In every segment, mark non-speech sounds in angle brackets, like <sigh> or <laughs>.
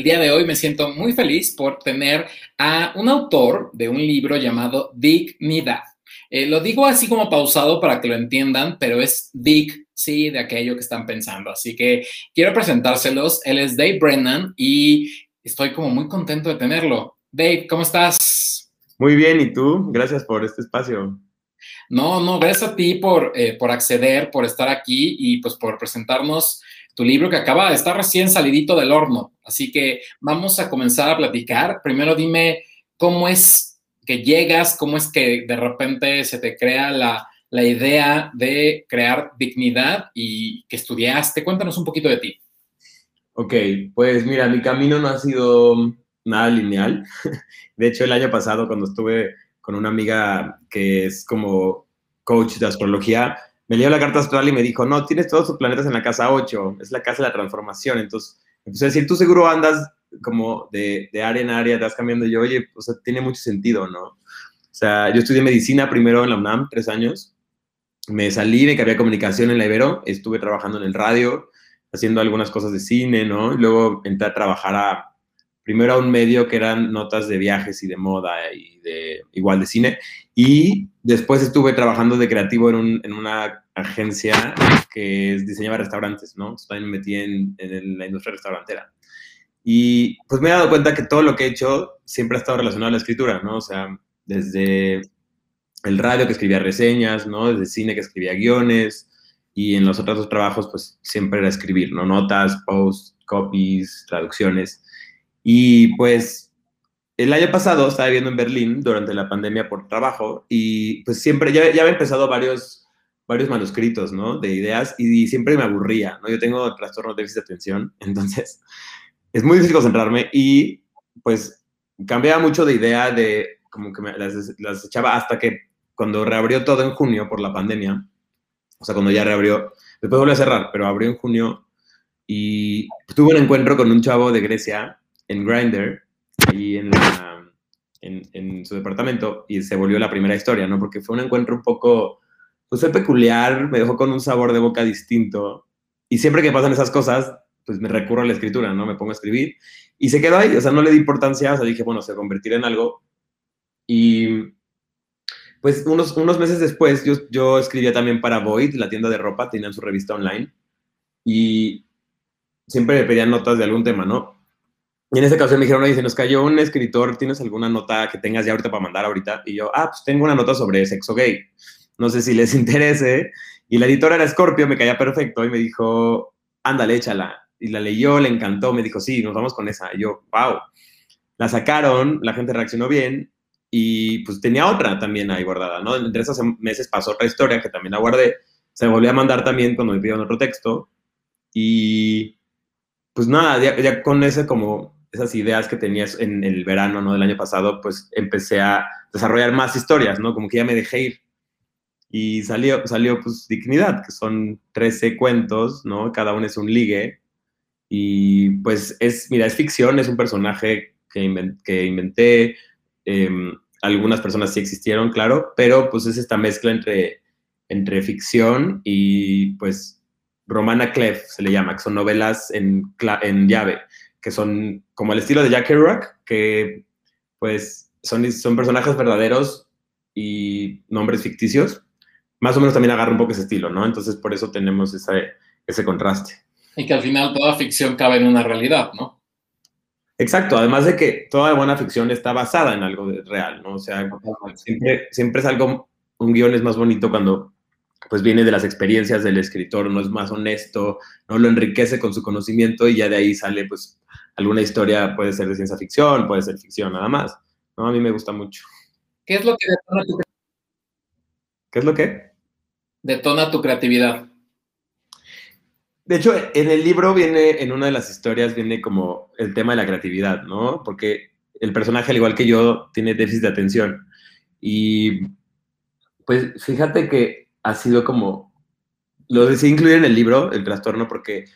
El día de hoy me siento muy feliz por tener a un autor de un libro llamado Dignidad. Eh, lo digo así como pausado para que lo entiendan, pero es Dig, sí, de aquello que están pensando. Así que quiero presentárselos. Él es Dave Brennan y estoy como muy contento de tenerlo. Dave, ¿cómo estás? Muy bien, ¿y tú? Gracias por este espacio. No, no, gracias a ti por, eh, por acceder, por estar aquí y pues por presentarnos tu libro que acaba de estar recién salidito del horno. Así que vamos a comenzar a platicar. Primero dime cómo es que llegas, cómo es que de repente se te crea la, la idea de crear dignidad y que estudiaste. Cuéntanos un poquito de ti. Ok, pues mira, mi camino no ha sido nada lineal. <laughs> De hecho, el año pasado, cuando estuve con una amiga que es como coach de astrología, me leyó la carta astral y me dijo, no, tienes todos tus planetas en la casa 8, es la casa de la transformación. Entonces, empecé a decir, tú seguro andas como de, de área en área, vas cambiando. Yo, oye, o sea, tiene mucho sentido, ¿no? O sea, yo estudié medicina primero en la UNAM, tres años. Me salí, me cambié comunicación en la Ibero, estuve trabajando en el radio, haciendo algunas cosas de cine, ¿no? Y luego entré a trabajar a, primero a un medio que eran notas de viajes y de moda y de igual de cine. Y después estuve trabajando de creativo en, en una agencia que diseñaba restaurantes, ¿no? también me metí en, en, la industria restaurantera. Y pues me he dado cuenta que todo lo que he hecho siempre ha estado relacionado a la escritura, ¿no? O sea, desde el radio que escribía reseñas, ¿no? Desde cine que escribía guiones y en los otros dos trabajos pues siempre era escribir, ¿no? Notas, posts, copies, traducciones. Y pues el año pasado estaba viviendo en Berlín durante la pandemia por trabajo y pues siempre, ya, ya había empezado varios, varios manuscritos, ¿no? De ideas y, siempre me aburría, ¿no? Yo tengo trastorno de déficit de atención, <laughs> entonces es muy difícil concentrarme y pues cambiaba mucho de idea de como que me, las, echaba hasta que cuando reabrió todo en junio por la pandemia, o sea, cuando ya reabrió, después volvió a cerrar, pero abrió en junio y tuve un encuentro con un chavo de Grecia en Grindr, ahí en, en, en, su departamento, y se volvió la primera historia, ¿no? Porque fue un encuentro un poco, pues fue peculiar, me dejó con un sabor de boca distinto, y siempre que pasan esas cosas, pues me recurro a la escritura, ¿no? Me pongo a escribir, y se quedó ahí, o sea, no le di importancia, o sea, dije, bueno, se convertirá en algo, y pues unos, unos meses después yo, yo escribía también para Void, la tienda de ropa, tenían su revista online, y siempre me pedían notas de algún tema, ¿no? Y en esta ocasión me dijeron, oye, se nos cayó un escritor, ¿tienes alguna nota que tengas ya ahorita para mandar ahorita? Y yo, ah, pues tengo una nota sobre sexo gay. No sé si les <laughs> interese. Y la editora era Scorpio, me caía perfecto y me dijo, ándale, échala. Y la leyó, le encantó, me dijo, sí, nos vamos con esa. Y yo, wow. La sacaron, la gente reaccionó bien y pues tenía otra también ahí guardada, ¿no? Entre esos meses pasó otra historia que también la guardé. Se volvió a mandar también cuando me pidieron otro texto. Y pues nada, ya, ya con ese como esas ideas que tenías en el verano, ¿no? Del año pasado, pues empecé a desarrollar más historias, ¿no? Como que ya me dejé ir. Y salió, salió pues Dignidad, que son 13 cuentos, ¿no? Cada uno es un ligue. Y pues es, mira, es ficción, es un personaje que, que inventé. Em, algunas personas sí existieron, claro, pero pues es esta mezcla entre, entre ficción y pues Romana Clef se le llama, que son novelas en, en llave que son como el estilo de Jack Kerouac, que pues son, son personajes verdaderos y nombres ficticios. Más o menos también agarra un poco ese estilo, ¿no? Entonces por eso tenemos ese, ese contraste. Y que al final toda ficción cabe en una realidad, ¿no? Exacto, además de que toda buena ficción está basada en algo real, ¿no? O sea, siempre, siempre es algo, un guion es más bonito cuando pues viene de las experiencias del escritor, no es más honesto, no lo enriquece con su conocimiento y ya de ahí sale pues alguna historia puede ser de ciencia ficción, puede ser ficción nada más. ¿no? A mí me gusta mucho. ¿Qué es lo que detona tu ¿Qué es lo que? Detona tu creatividad. De hecho, en el libro viene, en una de las historias, viene como el tema de la creatividad, ¿no? Porque el personaje, al igual que yo, tiene déficit de atención. Y pues fíjate que ha sido como, lo decidí incluir en el libro, el trastorno, porque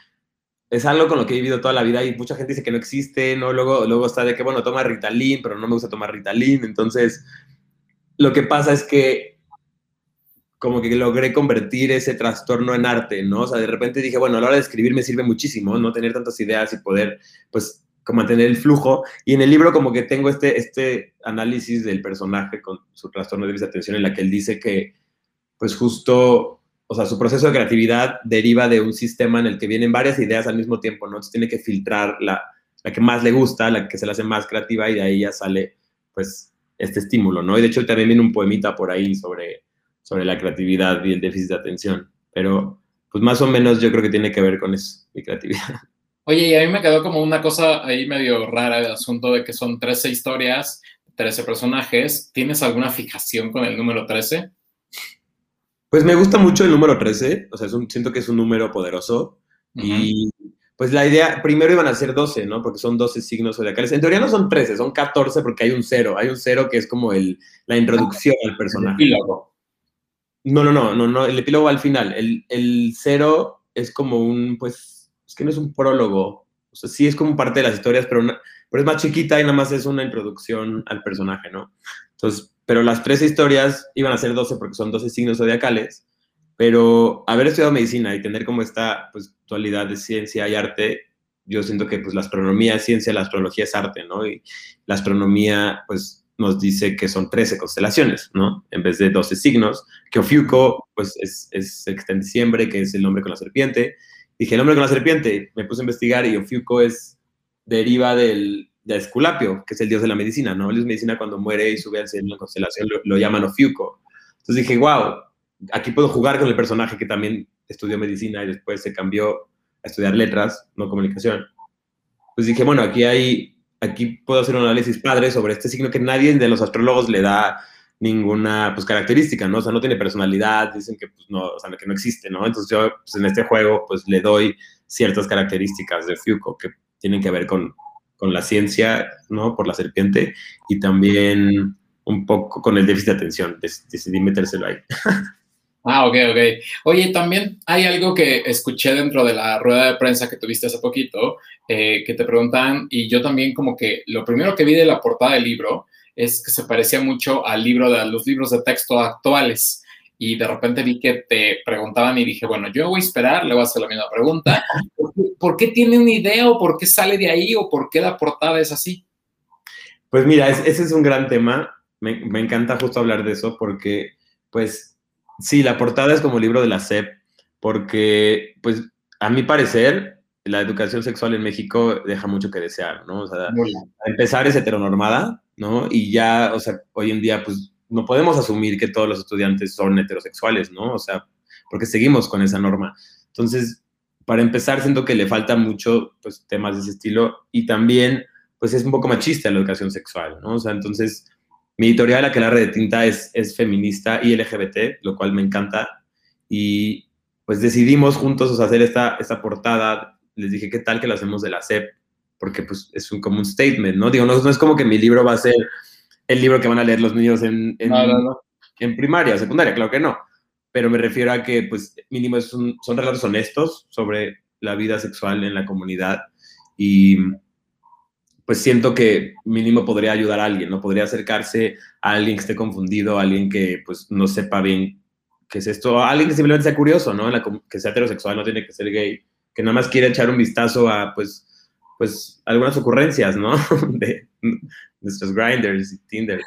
es algo con lo que he vivido toda la vida y mucha gente dice que no existe, ¿no? Luego, luego está de que, bueno, toma Ritalin, pero no me gusta tomar Ritalin. Entonces, lo que pasa es que como que logré convertir ese trastorno en arte, ¿no? O sea, de repente dije, bueno, a la hora de escribir me sirve muchísimo, ¿no? Tener tantas ideas y poder, pues, como mantener el flujo. Y en el libro como que tengo este, este análisis del personaje con su trastorno de déficit en la que él dice que, pues justo, o sea, su proceso de creatividad deriva de un sistema en el que vienen varias ideas al mismo tiempo, ¿no? Entonces tiene que filtrar la, la que más le gusta, la que se le hace más creativa y de ahí ya sale, pues, este estímulo, ¿no? Y de hecho también viene un poemita por ahí sobre, sobre la creatividad y el déficit de atención, pero pues más o menos yo creo que tiene que ver con eso, mi creatividad. <laughs> Oye, y a mí me quedó como una cosa ahí medio rara el asunto de que son 13 historias, 13 personajes. ¿Tienes alguna fijación con el número 13? Pues me gusta mucho el número 13, o sea, siento que es un número poderoso y pues la idea, primero iban a ser 12, ¿no? Porque son 12 signos zodiacales. En teoría no son 13, son 14 porque hay un cero, hay un cero que es como el, la introducción al personaje. No, no, no, no, no, el epílogo al final. El, el cero es como un, pues, es que no es un prólogo. O sea, sí es como parte de las historias, pero, pero es más chiquita y nada más es una introducción al personaje, ¿no? Entonces, pero las tres historias iban a ser 12 porque son 12 signos zodiacales, pero haber estudiado medicina y tener como esta pues, dualidad de ciencia y arte, yo siento que pues la astronomía es ciencia, la astrología es arte, ¿no? Y la astronomía, pues nos dice que son 13 constelaciones, ¿no? En vez de 12 signos, que Ofiuco, pues es, es en diciembre, que es el hombre con la serpiente. Dije, el hombre con la serpiente, me puse a investigar y Ofiuco es, deriva del, de Esculapio, que es el dios de la medicina, ¿no? El dios de medicina cuando muere y sube al cielo en la constelación lo, llaman Ofiuco. Entonces dije, wow, aquí puedo jugar con el personaje que también estudió medicina y después se cambió a estudiar letras, no comunicación. Pues dije, bueno, aquí hay aquí puedo hacer un análisis padre sobre este signo que nadie de los astrólogos le da ninguna pues, característica, ¿no? O sea, no tiene personalidad, dicen que, pues, no, o sea, que no existe, ¿no? Entonces yo pues, en este juego pues le doy ciertas características de Foucault que tienen que ver con, con la ciencia, ¿no? Por la serpiente y también un poco con el déficit de atención, decidí metérselo ahí. <laughs> Ah, ok, ok. Oye, también hay algo que escuché dentro de la rueda de prensa que tuviste hace poquito, eh, que te preguntan, y yo también como que lo primero que vi de la portada del libro es que se parecía mucho al libro de los libros de texto actuales. Y de repente vi que te preguntaban y dije, bueno, yo voy a esperar, le voy a hacer la misma pregunta. ¿Por qué, tiene una idea o por qué sale de ahí o por qué la portada es así? Pues mira, ese es un gran tema. Me, me encanta justo hablar de eso porque, pues, Sí, la portada es como libro de la SEP, porque, pues, a mi parecer, la educación sexual en México deja mucho que desear, ¿no? O sea, a empezar es heteronormada, ¿no? Y ya, o sea, hoy en día, pues, no podemos asumir que todos los estudiantes son heterosexuales, ¿no? O sea, porque seguimos con esa norma. Entonces, para empezar, siento que le falta mucho, pues, temas de ese estilo y también, pues, es un poco machista la educación sexual, ¿no? O sea, entonces, mi editorial, Aquelarre de Tinta, es, es feminista y LGBT, lo cual me encanta. Y pues decidimos juntos hacer esta, esta portada. Les dije, ¿qué tal que lo hacemos de la SEP? Porque pues es un, como un statement, ¿no? Digo, no, es como que mi libro va a ser el libro que van a leer los niños en, en, en primaria, secundaria, claro que no. Pero me refiero a que, pues, mínimo son relatos honestos sobre la vida sexual en la comunidad y pues siento que mínimo podría ayudar a alguien, ¿no? Podría acercarse a alguien que esté confundido, a alguien que pues no sepa bien qué es esto, a alguien que simplemente sea curioso, ¿no? que sea heterosexual, no tiene que ser gay, que nada más quiere echar un vistazo a pues, pues algunas ocurrencias, ¿no? <laughs> De nuestros grinders y Tinder.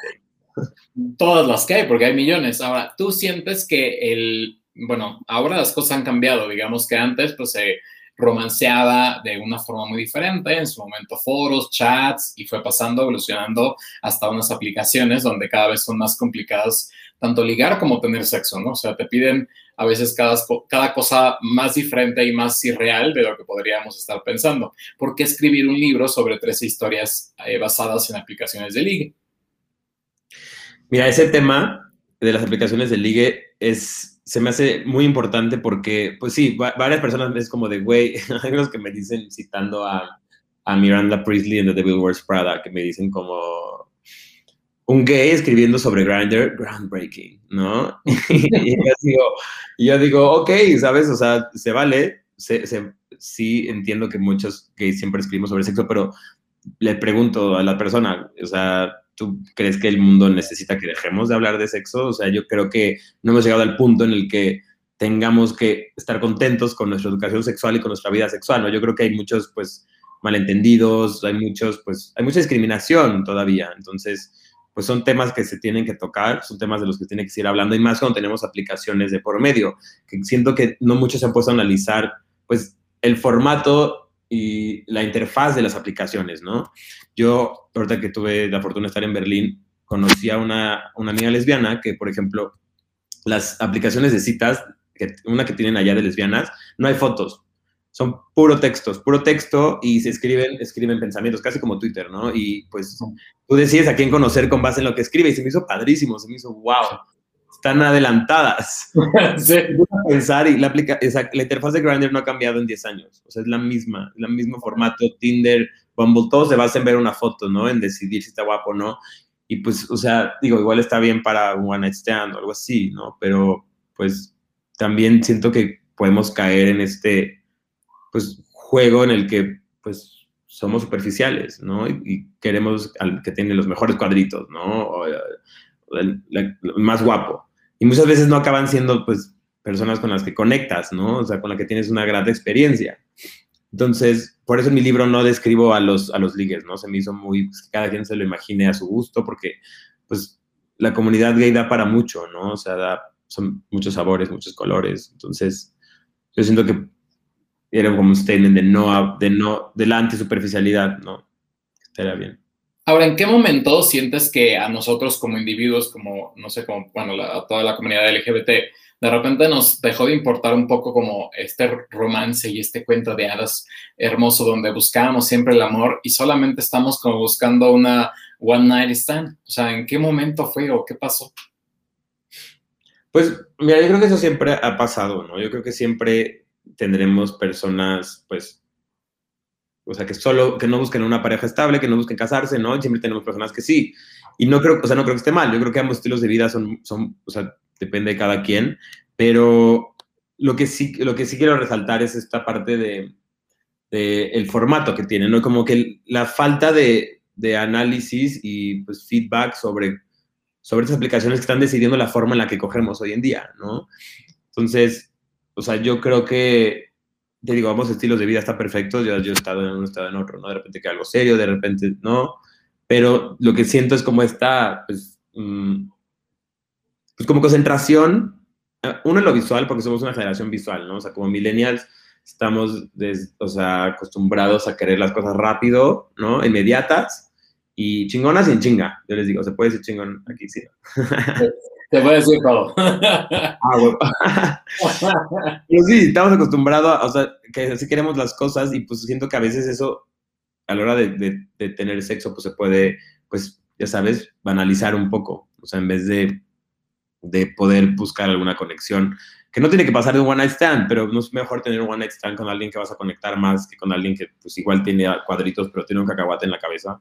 Todas las que hay, porque hay millones. Ahora, ¿tú sientes que el, bueno, ahora las cosas han cambiado, digamos que antes pues se romanceada de una forma muy diferente, en su momento foros, chats, y fue pasando, evolucionando hasta unas aplicaciones donde cada vez son más complicadas tanto ligar como tener sexo, ¿no? O sea, te piden a veces cada, cada cosa más diferente y más irreal de lo que podríamos estar pensando. ¿Por qué escribir un libro sobre tres historias eh, basadas en aplicaciones de ligue? Mira, ese tema de las aplicaciones de ligue es se me hace muy importante porque, pues sí, varias personas es como de, güey, <laughs> hay que me dicen, citando a, a Miranda Priestley en The Devil Wears Prada, que me dicen como un gay escribiendo sobre Grindr, groundbreaking, ¿no? <laughs> y, <laughs> yo digo, yo digo, ok, ¿sabes? O sea, se vale, se, se, sí entiendo que muchos gays siempre escribimos sobre sexo, pero le pregunto a la persona, o sea, ¿Tú crees que el mundo necesita que dejemos de hablar de sexo? O sea, yo creo que no hemos llegado al punto en el que tengamos que estar contentos con nuestra educación sexual y con nuestra vida sexual, ¿no? Yo creo que hay muchos, pues, malentendidos, hay muchos, pues, hay mucha discriminación todavía. Entonces, pues son temas que se tienen que tocar, son temas de los que tiene que seguir hablando y más cuando tenemos aplicaciones de por medio, que siento que no muchos se han puesto a analizar, pues, el formato y la interfaz de las aplicaciones, ¿no? Yo, ahorita que tuve la fortuna de estar en Berlín, conocí a una, una amiga lesbiana que, por ejemplo, las aplicaciones de citas, una que tienen allá de lesbianas, no hay fotos, son puro textos, puro texto y se escriben, escriben pensamientos, casi como Twitter, ¿no? Y pues tú decides a quién conocer con base en lo que escribe y se me hizo padrísimo, se me hizo wow, están adelantadas. <laughs> sí. pensar y la, aplica, esa, la interfaz de Grindr no ha cambiado en 10 años, o sea, es la misma, el mismo formato, Tinder, Bumble, todos se basan en ver una foto, ¿no? En decidir si está guapo o no. Y pues, o sea, digo, igual está bien para un one night stand o algo así, ¿no? Pero pues también siento que podemos caer en este, pues, juego en el que, pues, somos superficiales, ¿no? Y, queremos al que tiene los mejores cuadritos, ¿no? O, el, más guapo. Y muchas veces no acaban siendo, pues, personas con las que conectas, ¿no? O sea, con las que tienes una gran experiencia. Entonces, por eso en mi libro no describo a los, a los ligues, ¿no? Se me hizo muy, pues, cada quien se lo imagine a su gusto, porque, pues, la comunidad gay da para mucho, ¿no? O sea, da, son muchos sabores, muchos colores. Entonces, yo siento que era como un statement de no, de no, de la antisuperficialidad, ¿no? Estaría bien. Ahora, ¿en qué momento sientes que a nosotros como individuos, como, no sé, como, bueno, a toda la comunidad LGBT, de repente nos dejó de importar un poco como este romance y este cuento de hadas hermoso donde buscábamos siempre el amor y solamente estamos como buscando una one night stand. O sea, ¿en qué momento fue o qué pasó? Pues, mira, yo creo que eso siempre ha pasado, ¿no? Yo creo que siempre tendremos personas, pues, o sea, que solo, que no busquen una pareja estable, que no busquen casarse, ¿no? Siempre tenemos personas que sí. Y no creo, o sea, no creo que esté mal. Yo creo que ambos estilos de vida son, son o sea, depende de cada quien, pero lo que sí, lo que sí quiero resaltar es esta parte de, el formato que tiene, ¿no? Como que la falta de, de, análisis y pues, feedback sobre, sobre estas aplicaciones que están decidiendo la forma en la que cogemos hoy en día, ¿no? Entonces, o sea, yo creo que, te digo, ambos estilos de vida están perfectos, yo, yo he estado en uno, he estado en otro, ¿no? De repente que algo serio, de repente no, pero lo que siento es como esta, pues, mm, pues como concentración, eh, uno en lo visual, porque somos una generación visual, ¿no? O sea, como millennials estamos, o sea, acostumbrados a querer las cosas rápido, ¿no? Inmediatas y chingonas y en chinga. Yo les digo, ¿se puede decir chingón aquí? Sí. Se puede decir todo. <laughs> Ah, bueno. <laughs> Pero sí, estamos acostumbrados, a, o sea, que así queremos las cosas y pues siento que a veces eso, a la hora de, de tener sexo, pues se puede, pues, ya sabes, banalizar un poco. O sea, en vez de de poder buscar alguna conexión, que no tiene que pasar de un one night stand, pero no es mejor tener un one night stand con alguien que vas a conectar más que con alguien que pues igual tiene cuadritos, pero tiene un cacahuate en la cabeza.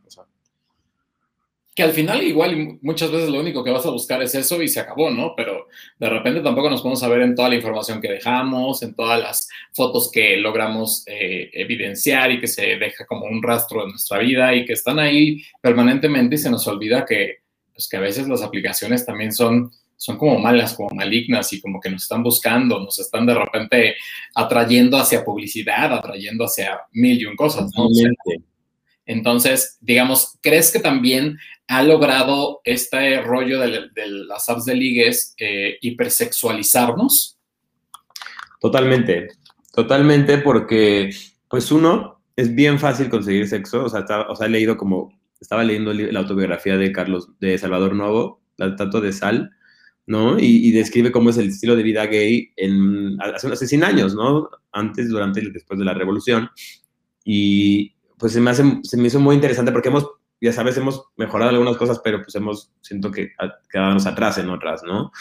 Que al final igual muchas veces lo único que vas a buscar es eso y se acabó, ¿no? Pero de repente tampoco nos podemos saber en toda la información que dejamos, en todas las fotos que logramos eh, evidenciar y que se deja como un rastro de nuestra vida y que están ahí permanentemente y se nos olvida que, pues, que a veces las aplicaciones también son son como malas, como malignas y como que nos están buscando, nos están de repente atrayendo hacia publicidad, atrayendo hacia mil y un cosas, ¿no? Entonces, digamos, ¿crees que también ha logrado este rollo de, las apps de ligues eh, hipersexualizarnos? Totalmente, totalmente, porque pues uno, es bien fácil conseguir sexo, o sea, o sea he leído como, estaba leyendo la autobiografía de Carlos, de Salvador Novo, la Tato de Sal, ¿no? Y, describe cómo es el estilo de vida gay en, hace, hace 100 años, ¿no? Antes, durante y después de la revolución. Y pues se me, hace, se me hizo muy interesante porque hemos, ya sabes, hemos mejorado algunas cosas, pero pues hemos, siento que quedamos atrás en otras, ¿no? O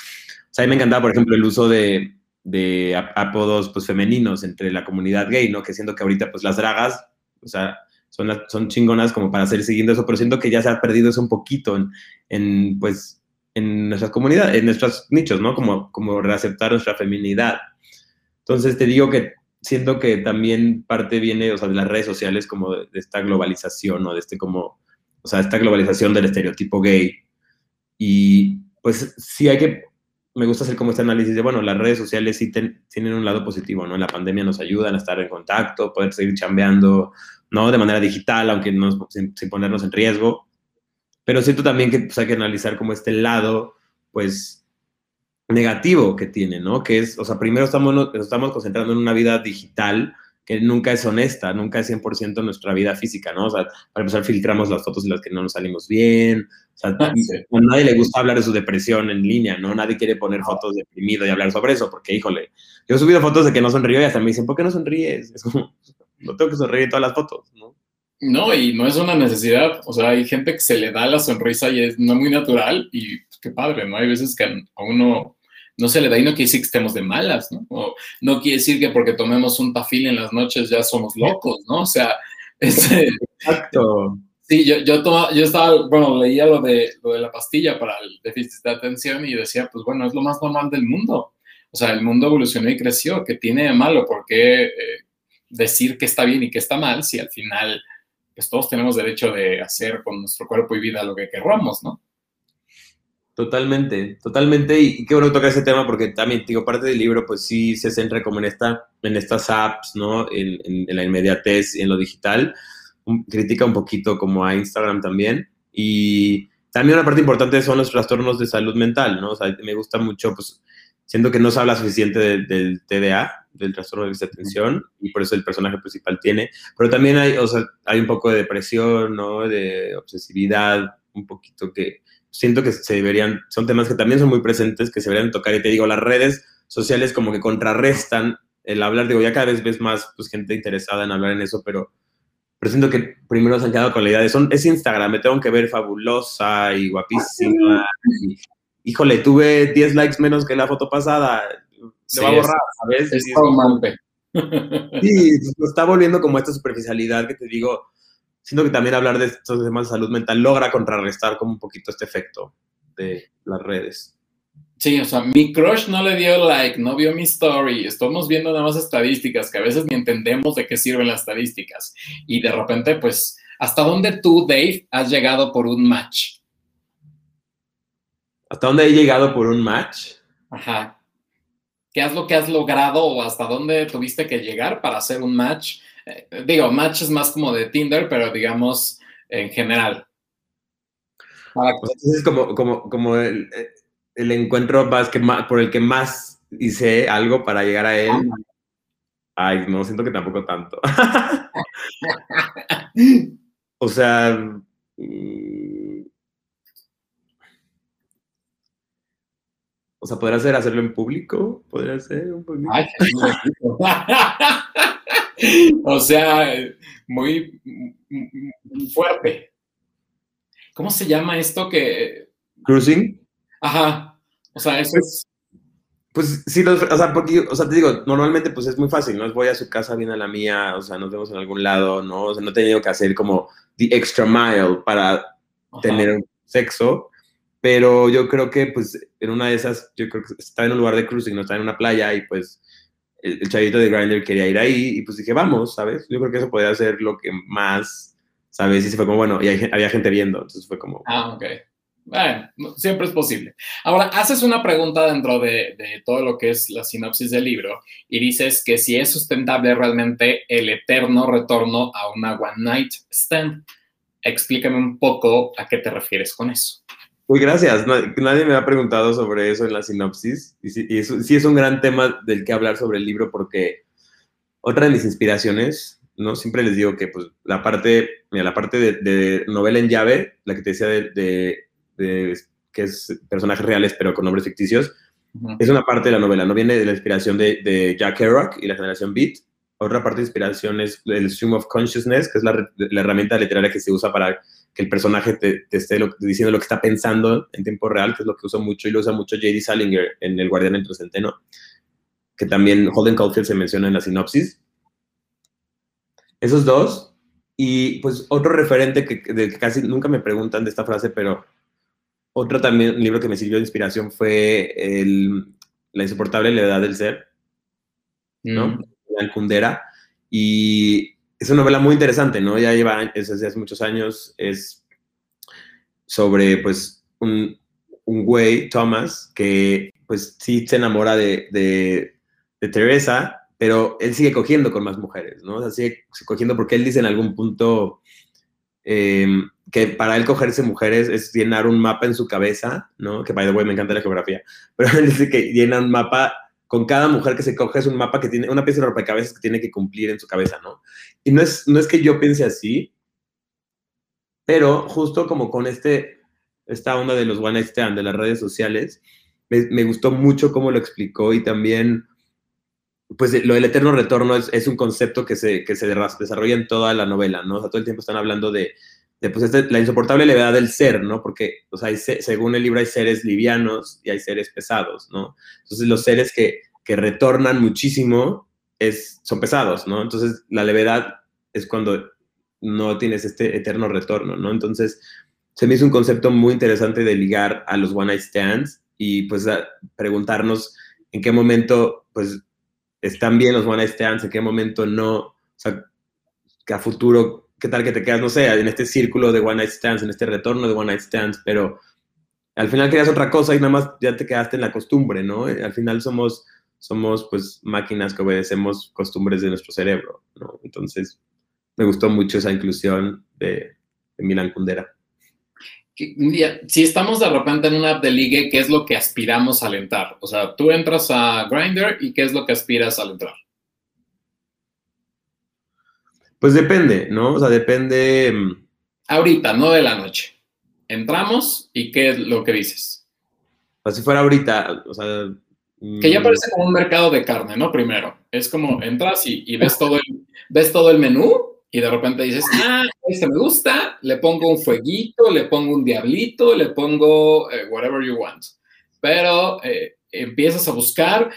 sea, a mí me encantaba, por ejemplo, el uso de, de apodos pues femeninos entre la comunidad gay, ¿no? Que siento que ahorita pues las dragas, o sea, son, son chingonas como para seguir siguiendo eso, pero siento que ya se ha perdido eso un poquito en, en pues en nuestras comunidades, en nuestros nichos, ¿no? Como, como reaceptar nuestra feminidad. Entonces te digo que siento que también parte viene, o sea, de las redes sociales como de, esta globalización, o De este como, o sea, esta globalización del estereotipo gay. Y pues sí hay que, me gusta hacer como este análisis de, bueno, las redes sociales sí tienen un lado positivo, ¿no? En la pandemia nos ayudan a estar en contacto, poder seguir chambeando, ¿no? De manera digital, aunque no, sin, ponernos en riesgo. Pero siento también que pues, hay que analizar como este lado, pues, negativo que tiene, ¿no? Que es, o sea, primero estamos, nos estamos concentrando en una vida digital que nunca es honesta, nunca es 100% nuestra vida física, ¿no? O sea, para empezar filtramos las fotos en las que no nos salimos bien, o sea, a nadie le gusta hablar de su depresión en línea, ¿no? Nadie quiere poner fotos deprimido y hablar sobre eso, porque, híjole, yo he subido fotos de que no sonrío y hasta me dicen, ¿por qué no sonríes? Es como, no tengo que sonreír en todas las fotos, ¿no? No, y no es una necesidad, o sea, hay gente que se le da la sonrisa y es no muy natural y pues, qué padre, ¿no? Hay veces que a uno no se le da y no quiere decir que estemos de malas, ¿no? O no quiere decir que porque tomemos un tafil en las noches ya somos locos, ¿no? O sea, <laughs> este, Exacto. Sí, yo, yo, yo estaba, bueno, leía lo de, lo de la pastilla para el déficit de atención y decía, pues bueno, es lo más normal del mundo. O sea, el mundo evolucionó y creció. ¿Qué tiene de malo? ¿Por qué eh, decir que está bien y que está mal si al final, pues todos tenemos derecho de hacer con nuestro cuerpo y vida lo que querramos, ¿no? Totalmente, totalmente. Y, qué bueno tocar ese tema porque también, digo, parte del libro, pues sí se centra como en, esta, en estas apps, ¿no? En, en, la inmediatez y en lo digital. critica un poquito como a Instagram también. Y también una parte importante son los trastornos de salud mental, ¿no? O sea, me gusta mucho, pues, siento que no se habla suficiente del TDA, del trastorno de atención, y por eso el personaje principal tiene. Pero también hay, o sea, hay un poco de depresión, ¿no? De obsesividad, un poquito que siento que se deberían, son temas que también son muy presentes, que se deberían tocar. Y te digo, las redes sociales como que contrarrestan el hablar, digo, ya cada vez ves más pues, gente interesada en hablar en eso, pero, pero siento que primero se han quedado con la idea de, son, es Instagram, me tengo que ver fabulosa y guapísima. híjole, tuve 10 likes menos que la foto pasada, se va a borrar, ¿sabes? Es, sí, pues, está volviendo como esta superficialidad que te digo, siento que también hablar de estos temas de salud mental logra contrarrestar como un poquito este efecto de las redes. Sí, o sea, mi crush no le dio like, no vio mi story, estamos viendo nada más estadísticas que a veces ni entendemos de qué sirven las estadísticas. Y de repente, pues, ¿hasta dónde tú, Dave, has llegado por un match? ¿Hasta dónde he llegado por un match? Ajá. ¿Qué es lo que has logrado o hasta dónde tuviste que llegar para hacer un match eh, digo, match es más como de Tinder, pero digamos en general. es como, como, como el, el, encuentro más que por el que más hice algo para llegar a él. Ay, no, siento que tampoco tanto. <laughs> o sea... Mm, o sea, ¿podría ser hacerlo en público? ¿Podría ser un poquito? Ay, <laughs> <laughs> o sea, muy, fuerte. ¿Cómo se llama esto que... Cruising. Ajá. O sea, eso es... Pues sí, o, sea, porque, o sea, te digo, normalmente pues es muy fácil, ¿no? Voy a su casa, viene a la mía, o sea, nos vemos en algún lado, ¿no? O sea, no he tenido que hacer como the extra mile para tener sexo, pero yo creo que pues en una de esas, yo creo que está en un lugar de cruising, no está en una playa y pues el, chavito de Grindr quería ir ahí y pues dije, vamos, ¿sabes? Yo creo que eso podría ser lo que más, ¿sabes? Y se fue como, bueno, y había gente viendo, entonces fue como... Ah, ok. Bueno, siempre es posible. Ahora, haces una pregunta dentro de, de, todo lo que es la sinopsis del libro y dices que si es sustentable realmente el eterno retorno a una one night stand. Explícame un poco a qué te refieres con eso. Muy gracias. Nadie me ha preguntado sobre eso en la sinopsis. Y sí, es un gran tema del que hablar sobre el libro porque otra de mis inspiraciones, ¿no? Siempre les digo que pues la parte, mira, la parte de, novela en llave, la que te decía de, que es personajes reales pero con nombres ficticios, es una parte de la novela, no viene de la inspiración de, Jack Kerouac y la generación Beat. Otra parte de inspiración es el Stream of Consciousness, que es la, la herramienta literaria que se usa para que el personaje te, esté diciendo lo que está pensando en tiempo real, que es lo que usa mucho y lo usa mucho J.D. Salinger en El Guardián entre Centeno, que también Holden Caulfield se menciona en la sinopsis. Esos dos. Y pues otro referente que, de, que casi nunca me preguntan de esta frase, pero otro también libro que me sirvió de inspiración fue el, La insoportable levedad del ser, ¿no? Mm. De Kundera. Y es una novela muy interesante, ¿no? Ya lleva desde hace muchos años, es sobre, pues, un, un güey, Thomas, que pues sí se enamora de, de, de Teresa, pero él sigue cogiendo con más mujeres, ¿no? O sea, sigue cogiendo porque él dice en algún punto eh, que para él cogerse mujeres es llenar un mapa en su cabeza, ¿no? Que, by the way, me encanta la geografía, <laughs> pero él dice que llena un mapa, con cada mujer que se coge es un mapa que tiene, una pieza de rompecabezas que tiene que cumplir en su cabeza, ¿no? Y no es, no es que yo piense así, pero justo como con este, esta onda de los one stand, de las redes sociales, me, gustó mucho cómo lo explicó y también pues lo del eterno retorno es, es, un concepto que se, que se desarrolla en toda la novela, ¿no? O sea, todo el tiempo están hablando de, de pues, este, la insoportable levedad del ser, ¿no? Porque, o sea, hay, según el libro hay seres livianos y hay seres pesados, ¿no? Entonces, los seres que, que retornan muchísimo es, son pesados, ¿no? Entonces, la levedad es cuando no tienes este eterno retorno, ¿no? Entonces, se me hizo un concepto muy interesante de ligar a los one night stands y, pues, preguntarnos en qué momento, pues, están bien los one night stands, en qué momento no, o sea, que a futuro, qué tal que te quedas, no sé, en este círculo de one night stands, en este retorno de one night stands, pero al final querías otra cosa y nada más ya te quedaste en la costumbre, ¿no? Al final somos, somos pues máquinas que obedecemos costumbres de nuestro cerebro, ¿no? Entonces, me gustó mucho esa inclusión de, de Milan Kundera si estamos de repente en una app de ligue, ¿qué es lo que aspiramos a alentar? O sea, tú entras a Grindr y ¿qué es lo que aspiras a alentar? Pues depende, ¿no? O sea, depende. Mm, ahorita, no de la noche. Entramos y ¿qué es lo que dices? Pues si fuera ahorita, o sea. Que ya mm, parece como un mercado de carne, ¿no? Primero. Es como entras y, ves, todo el, ves todo el menú y de repente dices, ah, este me gusta, le pongo un fueguito, le pongo un diablito, le pongo eh, whatever you want. Pero eh, empiezas a buscar.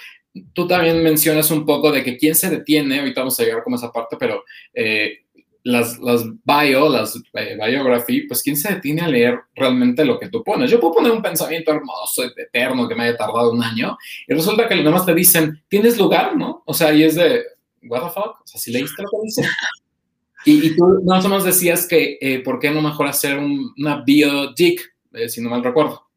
Tú también mencionas un poco de que quién se detiene, ahorita vamos a llegar como esa parte, pero eh, las, las bio, las biography, pues quién se detiene a leer realmente lo que tú pones. Yo puedo poner un pensamiento hermoso, eterno, que me haya tardado un año, y resulta que nada más te dicen, ¿tienes lugar? ¿No? O sea, y es de, what the fuck? O sea, si leíste lo que dice. Y, tú más o menos decías que, eh, ¿por qué no mejor hacer una bio dick, eh, si no mal recuerdo?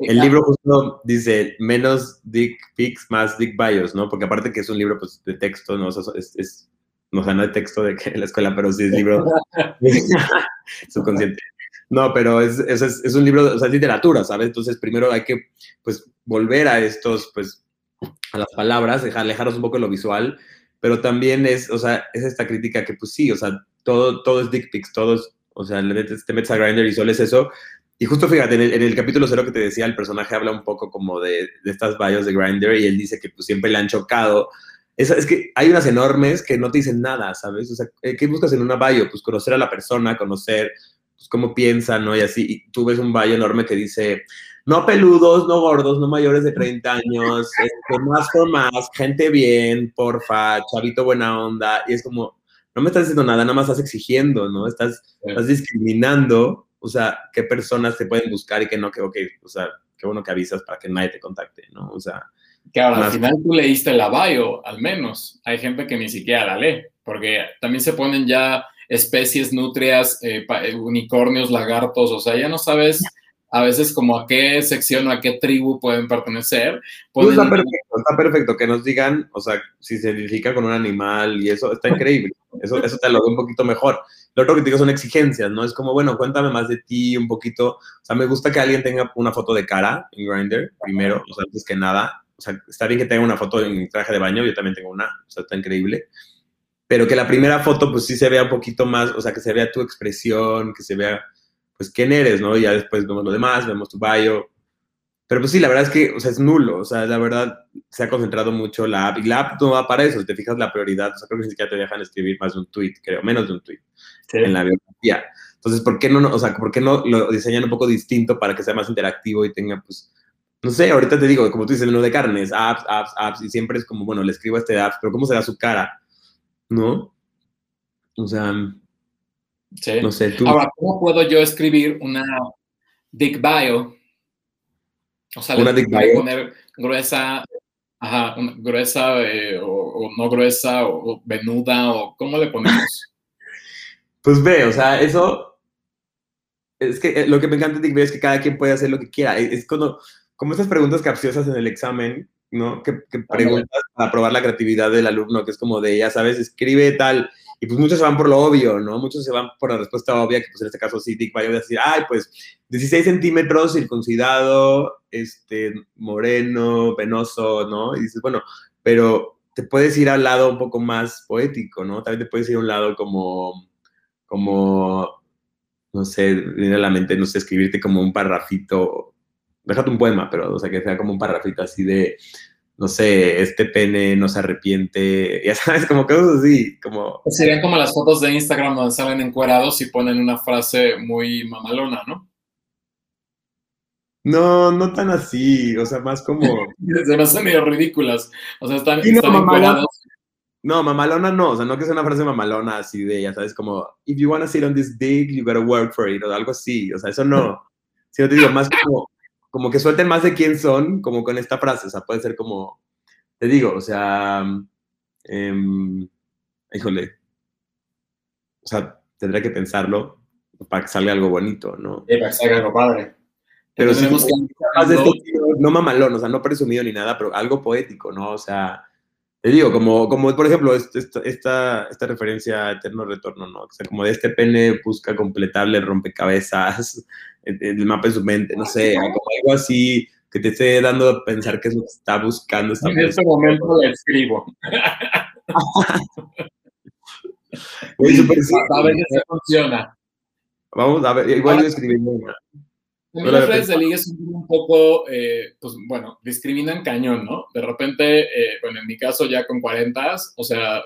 El libro justo dice menos dick pics, más dick bios, ¿no? Porque aparte que es un libro pues, de texto, ¿no? es, es, no, o no de texto de que la escuela, pero sí es libro <laughs> <laughs> subconsciente. No, pero es, es, es, un libro, o sea, es literatura, ¿sabes? Entonces, primero hay que, pues, volver a estos, pues, a las palabras, dejar, alejarnos un poco de lo visual pero también es, o sea, es esta crítica que pues sí, o sea, todo, todo es dick pics, todo es, o sea, te metes a Grindr y solo es eso. Y justo fíjate, en el, capítulo cero que te decía, el personaje habla un poco como de, de estas bios de Grindr y él dice que pues siempre le han chocado. Es, es, que hay unas enormes que no te dicen nada, ¿sabes? O sea, ¿qué buscas en una bio? Pues conocer a la persona, conocer pues, cómo piensa, ¿no? Y así, y tú ves un bio enorme que dice, no peludos, no gordos, no mayores de 30 años, este, más por más, gente bien, porfa, chavito buena onda, y es como, no me estás diciendo nada, nada más estás exigiendo, ¿no? Estás, estás discriminando, o sea, qué personas te pueden buscar y qué no, que, ok, o sea, qué bueno que avisas para que nadie te contacte, ¿no? O sea... Que ahora, al final tú leíste la bio, al menos. Hay gente que ni siquiera la lee, porque también se ponen ya especies nutrias, eh, unicornios, lagartos, o sea, ya no sabes a veces como a qué sección o a qué tribu pueden pertenecer. Pues está perfecto, está perfecto que nos digan, o sea, si se identifica con un animal y eso, está <laughs> increíble. Eso, eso te lo veo un poquito mejor. Lo otro que te digo son exigencias, ¿no? Es como, bueno, cuéntame más de ti un poquito. O sea, me gusta que alguien tenga una foto de cara en Grindr, primero, o sea, antes que nada. O sea, está bien que tenga una foto en traje de baño, yo también tengo una, o sea, está increíble. Pero que la primera foto, pues sí se vea un poquito más, o sea, que se vea tu expresión, que se vea pues, quién eres, ¿no? Y ya después vemos lo demás, vemos tu bio. Pero pues sí, la verdad es que, o sea, es nulo, o sea, la verdad se ha concentrado mucho la app, y la app no va para eso, si te fijas la prioridad, o sea, creo que ni siquiera te dejan escribir más de un tweet, creo, menos de un tweet en la biografía. Entonces, ¿por qué no, o sea, por qué no lo diseñan un poco distinto para que sea más interactivo y tenga, pues, no sé, ahorita te digo, como tú dices, menú de carnes, apps, apps, apps, y siempre es como, bueno, le escribo a este app, pero ¿cómo será su cara? ¿No? O sea, no sé, tú. Ahora, ¿cómo puedo yo escribir una dick bio? O sea, una dick bio. poner gruesa, ajá, gruesa eh, o, no gruesa o, venuda o ¿cómo le ponemos? <laughs> pues ve, o sea, eso es que eh, lo que me encanta de Dick es que cada quien puede hacer lo que quiera. Es, cuando, como estas preguntas capciosas en el examen, ¿no? Que, preguntas para probar la creatividad del alumno, que es como de, ya sabes, escribe tal, y pues muchos se van por lo obvio, ¿no? Muchos se van por la respuesta obvia, que pues en este caso sí, Dick va a decir, ay, pues 16 centímetros, circuncidado, este, moreno, penoso, ¿no? Y dices, bueno, pero te puedes ir al lado un poco más poético, ¿no? También te puedes ir a un lado como, como, no sé, viene a la mente, no sé, escribirte como un parrafito, déjate un poema, pero, o sea, que sea como un parrafito así de, no sé, este pene no se arrepiente, <laughs> ya sabes, como cosas así, como... Serían como las fotos de Instagram donde salen encuerados y ponen una frase muy mamalona, ¿no? No, no tan así, o sea, más como... <laughs> Se me hacen medio ridículas, o sea, están, están encuerados. No, mamalona no, o sea, no que sea una frase mamalona así de, ya sabes, como, if you wanna sit on this dick, you gotta work for it, o algo así, o sea, eso no. <laughs> Si no te digo, más como, como que suelten más de quién son, como con esta frase, o sea, puede ser como, te digo, o sea, eh, híjole, o sea, tendré que pensarlo para que salga algo bonito, ¿no? Sí, para que salga algo padre. Pero, sí, que... más de este no mamalón, o sea, no presumido ni nada, pero algo poético, ¿no? O sea, te digo, como, como por ejemplo, esta, esta, esta referencia a Eterno Retorno, ¿no? O sea, como de este pene busca completarle rompecabezas, <laughs> el, mapa de su mente, no sé, como algo así que te esté dando a pensar que es lo que está buscando. en este momento lo escribo. <laughs> a ver si funciona. Vamos a ver, igual yo una. También las redes de liga son un poco, eh, pues bueno, discriminan cañón, ¿no? De repente, eh, bueno, en mi caso ya con 40, o sea,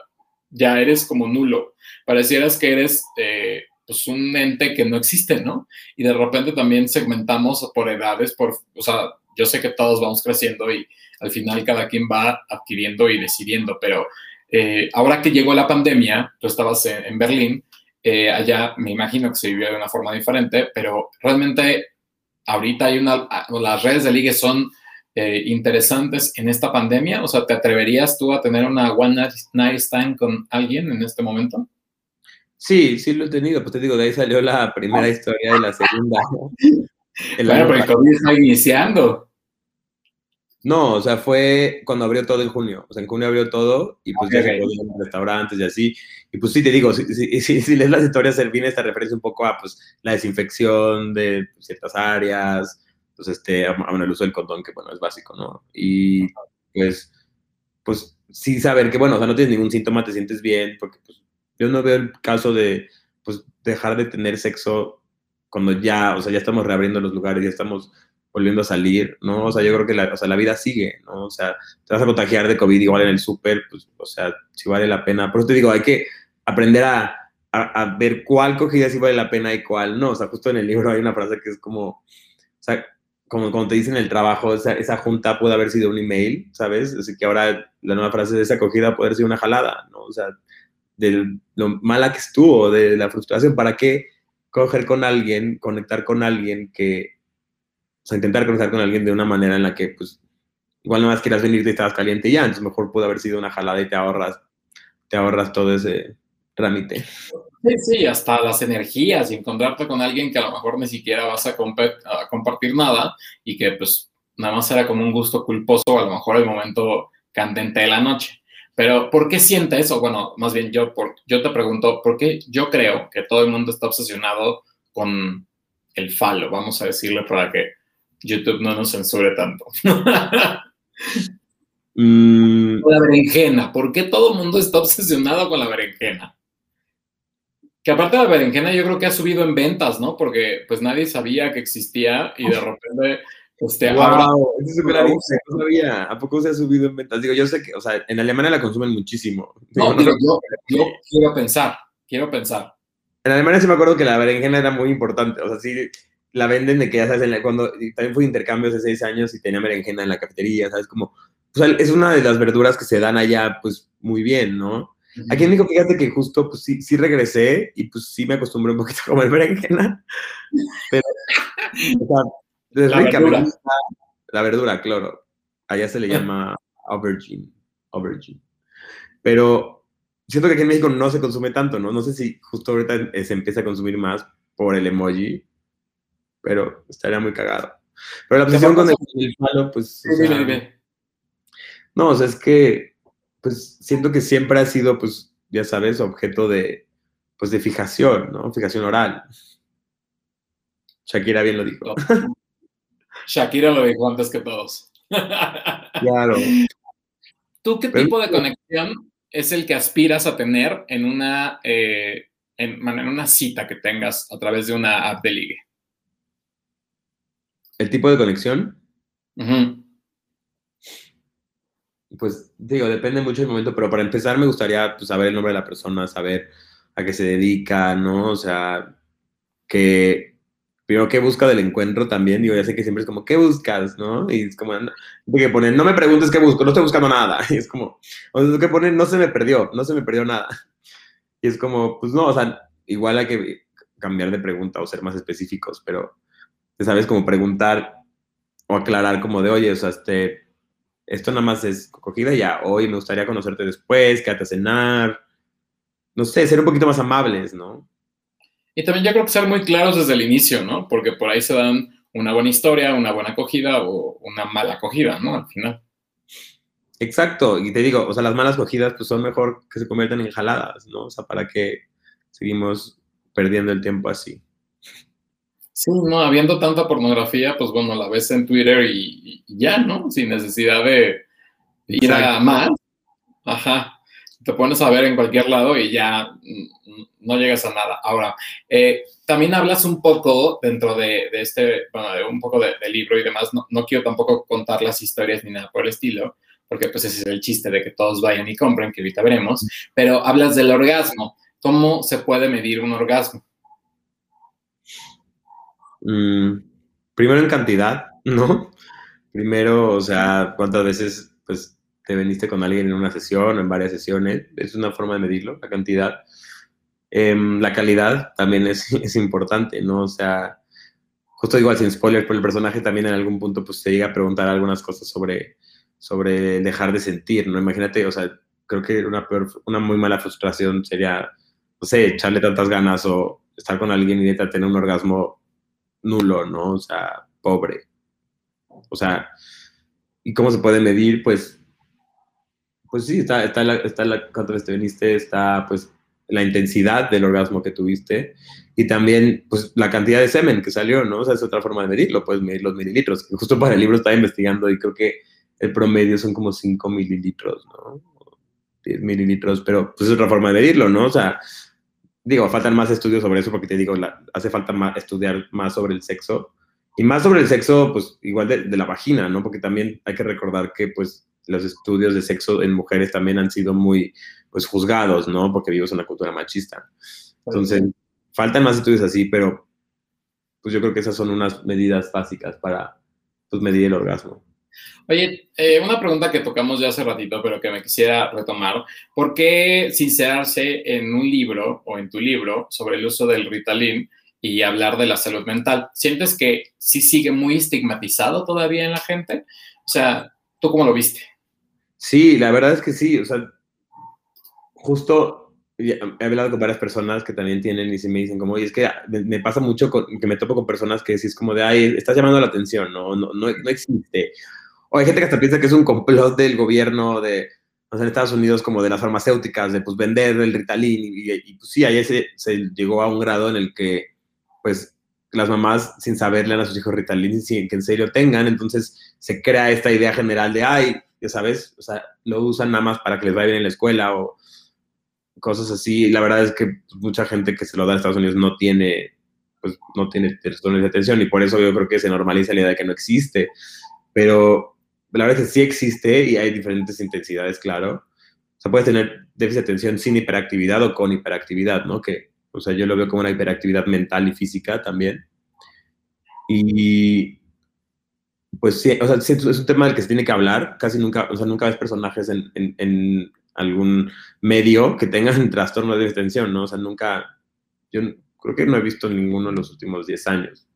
ya eres como nulo. Parecieras que eres eh, pues un ente que no existe, ¿no? Y de repente también segmentamos por edades, por, o sea, yo sé que todos vamos creciendo y al final cada quien va adquiriendo y decidiendo, pero ahora que llegó la pandemia, tú estabas en, en Berlín, allá me imagino que se vivió de una forma diferente, pero realmente ahorita hay una, las redes de ligue son eh, interesantes en esta pandemia? O sea, ¿te atreverías tú a tener una one night stand con alguien en este momento? Sí, sí lo he tenido. Pues te digo, de ahí salió la primera historia y la segunda. <laughs> El bueno, pero el COVID está iniciando. No, o sea, fue cuando abrió todo en junio. O sea, en junio abrió todo y pues ya se podía en restaurantes y así. Y pues sí, te digo, si, si, si, si lees las historias, viene esta referencia un poco a pues la desinfección de ciertas áreas, pues este, bueno, el uso del condón, que bueno, es básico, ¿no? Y pues, pues sí saber que, bueno, o sea, no tienes ningún síntoma, te sientes bien, porque pues yo no veo el caso de, pues, dejar de tener sexo cuando ya, o sea, ya estamos reabriendo los lugares, ya estamos volviendo a salir, ¿no? O sea, yo creo que la, o sea, la vida sigue, ¿no? O sea, te vas a contagiar de COVID igual en el súper, pues, o sea, si vale la pena. Por eso te digo, hay que aprender a, ver cuál cogida sí vale la pena y cuál no. O sea, justo en el libro hay una frase que es como, o sea, como cuando te dicen el trabajo, esa, esa junta puede haber sido un email, ¿sabes? Así que ahora la nueva frase de esa acogida puede haber sido una jalada, ¿no? O sea, de lo mala que estuvo, de la frustración, ¿para qué coger con alguien, conectar con alguien que o sea, intentar conectar con alguien de una manera en la que, pues, igual no más quieras venir y estabas caliente ya, entonces mejor pudo haber sido una jalada y te ahorras, te ahorras todo ese trámite. Sí, sí, hasta las energías y encontrarte con alguien que a lo mejor ni siquiera vas a, a compartir nada y que pues nada más era como un gusto culposo, a lo mejor el momento candente de la noche. Pero, ¿por qué siente eso? Bueno, más bien yo, por, yo te pregunto, ¿por qué yo creo que todo el mundo está obsesionado con el falo? Vamos a decirle para que YouTube no nos censure tanto. <laughs> Mm. La berenjena. ¿Por qué todo el mundo está obsesionado con la berenjena? Que aparte la berenjena yo creo que ha subido en ventas, ¿no? Porque pues nadie sabía que existía y de repente... Este, wow, eso es no sabía. ¿A poco se ha subido en ventas? Digo, yo sé que, o sea, en Alemania la consumen muchísimo. No, digo, yo, yo quiero pensar, quiero pensar. En Alemania sí me acuerdo que la berenjena era muy importante. O sea, sí, la venden de que ya sabes, cuando también fui intercambio hace seis años y tenía berenjena en la cafetería, ¿sabes? Como, es una de las verduras que se dan allá, pues, muy bien, ¿no? Aquí en México, fíjate que justo, pues, sí, sí regresé y, pues, sí me acostumbré un poquito a comer berenjena, <laughs> pero, o sea, es la rica, verdura. la verdura, claro. Allá se le llama aubergine, aubergine. Pero siento que aquí en México no se consume tanto, ¿no? No sé si justo ahorita se empieza a consumir más por el emoji, pero estaría muy cagado. Pero la obsesión con el, palo, pues... No, o sea, es que, pues, siento que siempre ha sido, pues, ya sabes, objeto de, pues, de fijación, ¿no? Fijación oral. Shakira bien lo dijo. <laughs> Shakira lo dijo antes que todos. <laughs> Claro. ¿Tú qué tipo de conexión es el que aspiras a tener en una, eh, en, una cita que tengas a través de una app de ligue? ¿El tipo de conexión? Pues digo, depende mucho del momento, pero para empezar me gustaría pues, saber el nombre de la persona, saber a qué se dedica, ¿no? O sea, que primero qué busca del encuentro también, digo, ya sé que siempre es como, ¿qué buscas? ¿No? Y es como, que ponen, no me preguntes qué busco, no estoy buscando nada. <laughs> Y es como, o sea, que ponen, no se me perdió, no se me perdió nada. <laughs> Y es como, pues no, o sea, igual hay que cambiar de pregunta o ser más específicos, pero, ¿sabes? Como preguntar o aclarar como de, oye, o sea, este, esto nada más es cogida ya, hoy me gustaría conocerte después, quédate a cenar, no sé, ser un poquito más amables, ¿no? Y también yo creo que ser muy claros desde el inicio, ¿no? Porque por ahí se dan una buena historia, una buena acogida o una mala acogida, ¿no? Al final. Exacto, y te digo, o sea, las malas cogidas pues son mejor que se conviertan en jaladas, ¿no? O sea, ¿para qué seguimos perdiendo el tiempo así? Sí, no, habiendo tanta pornografía, pues bueno, la ves en Twitter y, ya, ¿no? Sin necesidad de ir a más. Ajá te pones a ver en cualquier lado y ya no llegas a nada. Ahora, eh, también hablas un poco dentro de, este, bueno, de un poco de, libro y demás. No, quiero tampoco contar las historias ni nada por el estilo, porque pues ese es el chiste de que todos vayan y compren, que ahorita veremos. Pero hablas del orgasmo. ¿Cómo se puede medir un orgasmo? Mm, primero en cantidad, <laughs> ¿no? Primero, o sea, cuántas veces, pues, te veniste con alguien en una sesión o en varias sesiones. Es una forma de medirlo, la cantidad. Em, la calidad también es, <laughs> es, importante, ¿no? O sea, justo igual sin spoiler, por el personaje también en algún punto pues te llega a preguntar algunas cosas sobre, sobre dejar de sentir, ¿no? Imagínate, o sea, creo que una, una muy mala frustración sería, no sé, echarle tantas ganas o estar con alguien y neta tener un orgasmo nulo, ¿no? O sea, pobre. O sea, ¿y cómo se puede medir? Pues pues sí, está, está, la, está la, cuando te viniste, está pues la intensidad del orgasmo que tuviste y también pues la cantidad de semen que salió, ¿no? O sea, es otra forma de medirlo, puedes medir los mililitros. Justo para el libro estaba investigando y creo que el promedio son como 5 mililitros, ¿no? 10 mililitros, pero pues es otra forma de medirlo, ¿no? O sea, digo, faltan más estudios sobre eso porque te digo, hace falta más, estudiar más sobre el sexo y más sobre el sexo, pues igual de, de la vagina, ¿no? Porque también hay que recordar que pues los estudios de sexo en mujeres también han sido muy pues juzgados, ¿no? Porque vivimos en una cultura machista. Entonces, faltan más estudios así, pero pues yo creo que esas son unas medidas básicas para pues, medir el orgasmo. Oye, eh, una pregunta que tocamos ya hace ratito, pero que me quisiera retomar. ¿Por qué sincerarse en un libro o en tu libro sobre el uso del Ritalin y hablar de la salud mental? ¿Sientes que sí sigue muy estigmatizado todavía en la gente? O sea, ¿tú cómo lo viste? Sí, la verdad es que sí, o sea, justo he hablado con varias personas que también tienen y se me dicen como, oye, es que me pasa mucho que me topo con personas que decís como de, ay, estás llamando la atención, no, no, no, existe. O hay gente que hasta piensa que es un complot del gobierno de, o sea, en Estados Unidos como de las farmacéuticas, de pues vender el Ritalin y, pues sí, ahí se, se, llegó a un grado en el que pues las mamás sin saber le dan a sus hijos Ritalin sin que en serio tengan, entonces se crea esta idea general de, ay, ¿sabes? O sea, lo usan nada más para que les vaya bien en la escuela o cosas así. La verdad es que mucha gente que se lo da en Estados Unidos no tiene, pues, no tiene trastornos de atención y por eso yo creo que se normaliza la idea de que no existe. Pero la verdad es que sí existe y hay diferentes intensidades, claro. O sea, puedes tener déficit de atención sin hiperactividad o con hiperactividad, ¿no? Que, o sea, yo lo veo como una hiperactividad mental y física también. Y, pues sí, o sea, es un tema del que se tiene que hablar. Casi nunca, o sea, nunca ves personajes en, en, algún medio que tengan <laughs> trastorno de atención, ¿no? O sea, nunca, yo creo que no he visto ninguno en los últimos 10 años.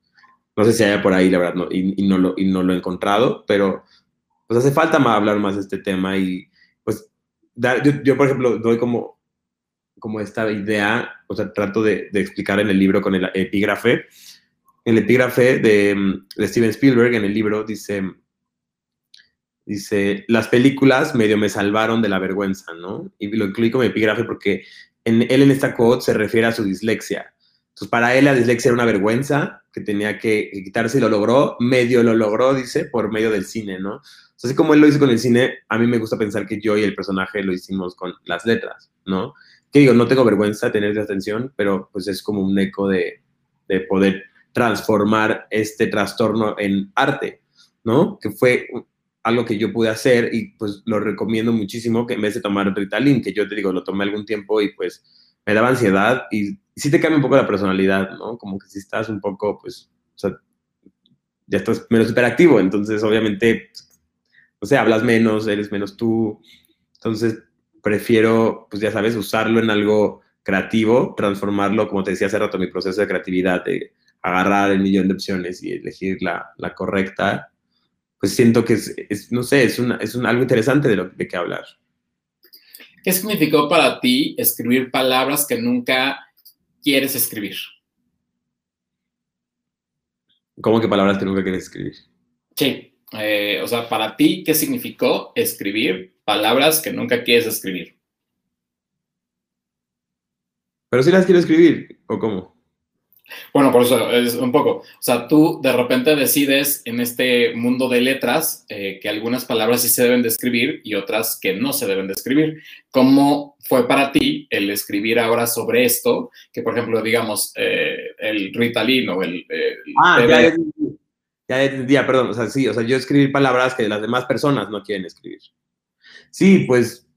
No sé si haya por ahí, la verdad, no, y, no lo, y no lo he encontrado, pero pues hace falta más, hablar más de este tema y pues yo, yo, por ejemplo, doy como, como esta idea, o sea, trato de, de explicar en el libro con el epígrafe, el epígrafe de, de Steven Spielberg en el libro dice, dice, las películas medio me salvaron de la vergüenza, ¿no? Y lo incluí como epígrafe porque en, él en esta quote se refiere a su dislexia. Entonces, para él la dislexia era una vergüenza que tenía que quitarse y lo logró, medio lo logró, dice, por medio del cine, ¿no? Así como él lo hizo con el cine, a mí me gusta pensar que yo y el personaje lo hicimos con las letras, ¿no? Que digo, no tengo vergüenza de tener esa atención, pero pues es como un eco de, de poder transformar este trastorno en arte, ¿no? Que fue algo que yo pude hacer y pues lo recomiendo muchísimo que en vez de tomar Ritalin, que yo te digo, lo tomé algún tiempo y pues me daba ansiedad y, sí te cambia un poco la personalidad, ¿no? Como que si estás un poco, pues, o sea, ya estás menos hiperactivo, entonces obviamente, no sé, hablas menos, eres menos tú, entonces prefiero, pues ya sabes, usarlo en algo creativo, transformarlo, como te decía hace rato, mi proceso de creatividad, de agarrar el millón de opciones y elegir la, la correcta, pues siento que es, no sé, es, una, es un, algo interesante de lo de qué hablar. ¿Qué significó para ti escribir palabras que nunca quieres escribir? ¿Cómo que palabras que nunca quieres escribir? Sí, eh, o sea, para ti, ¿qué significó escribir palabras que nunca quieres escribir? Pero si las quiero escribir, ¿o cómo? Bueno, por eso es un poco. O sea, tú de repente decides en este mundo de letras eh, que algunas palabras sí se deben de escribir y otras que no se deben de escribir. ¿Cómo fue para ti el escribir ahora sobre esto? Que, por ejemplo, digamos, eh, el Ritalin o el... ah, ya, ya entendía, perdón. O sea, sí, o sea, yo escribir palabras que las demás personas no quieren escribir. Sí, pues,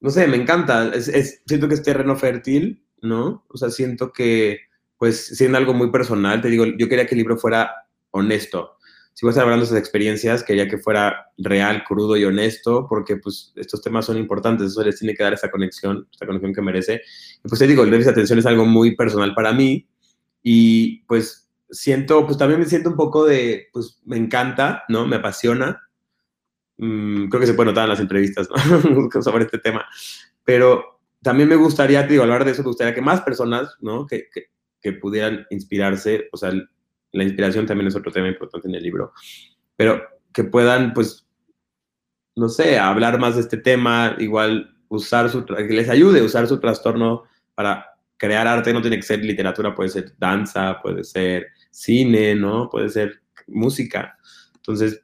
no sé, me encanta. es, siento que es terreno fértil, ¿no? O sea, siento que pues siendo algo muy personal, te digo, yo quería que el libro fuera honesto. Si voy a estar hablando de esas experiencias, quería que fuera real, crudo y honesto, porque pues estos temas son importantes, eso les tiene que dar esa conexión, esta conexión que merece. Y pues te digo, el de atención es algo muy personal para mí y pues siento, pues también me siento un poco de, pues me encanta, ¿no? Me apasiona. Mm, creo que se puede notar en las entrevistas, ¿no? <laughs> Sobre este tema. Pero también me gustaría, te digo, hablar de eso, me gustaría que más personas, ¿no? Que, que, que pudieran inspirarse, o sea, la inspiración también es otro tema importante en el libro, pero que puedan, pues, no sé, hablar más de este tema, igual usar su, que les ayude a usar su trastorno para crear arte, no tiene que ser literatura, puede ser danza, puede ser cine, ¿no? Puede ser música. Entonces,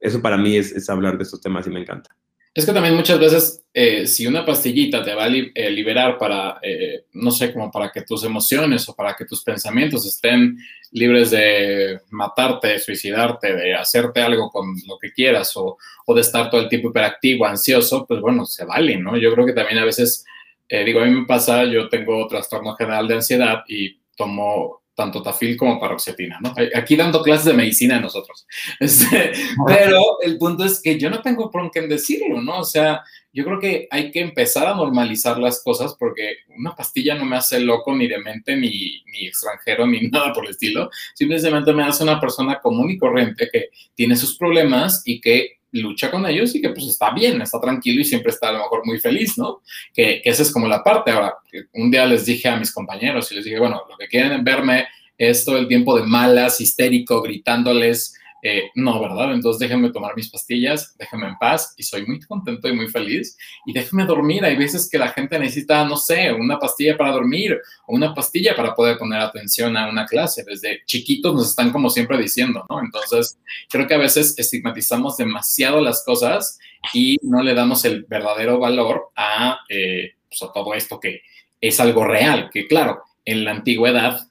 eso para mí es, es hablar de estos temas y me encanta. Es que también muchas veces, eh, si una pastillita te va a eh, liberar para, eh, no sé, como para que tus emociones o para que tus pensamientos estén libres de matarte, suicidarte, de hacerte algo con lo que quieras o, o de estar todo el tiempo hiperactivo, ansioso, pues bueno, se vale, ¿no? Yo creo que también a veces, digo, a mí me pasa, yo tengo trastorno general de ansiedad y tomo tanto tafil como paroxetina, ¿no? Aquí dando clases de medicina nosotros. <laughs> Este, pero el punto es que yo no tengo por qué decirlo, ¿no? O sea, yo creo que hay que empezar a normalizar las cosas porque una pastilla no me hace loco ni demente ni, ni extranjero ni <laughs> nada por el estilo. Simplemente me hace una persona común y corriente que tiene sus problemas y que lucha con ellos y que pues está bien, está tranquilo y siempre está a lo mejor muy feliz, ¿no? Que, que esa es como la parte. Ahora, un día les dije a mis compañeros y les dije, bueno, lo que quieren verme es todo el tiempo de malas, histérico, gritándoles eh, no, ¿verdad? Entonces déjenme tomar mis pastillas, déjenme en paz y soy muy contento y muy feliz y déjenme dormir. Hay veces que la gente necesita, no sé, una pastilla para dormir o una pastilla para poder poner atención a una clase. Desde chiquitos nos están como siempre diciendo, ¿no? Entonces creo que a veces estigmatizamos demasiado las cosas y no le damos el verdadero valor a, eh, pues a todo esto que es algo real, que claro, en la antigüedad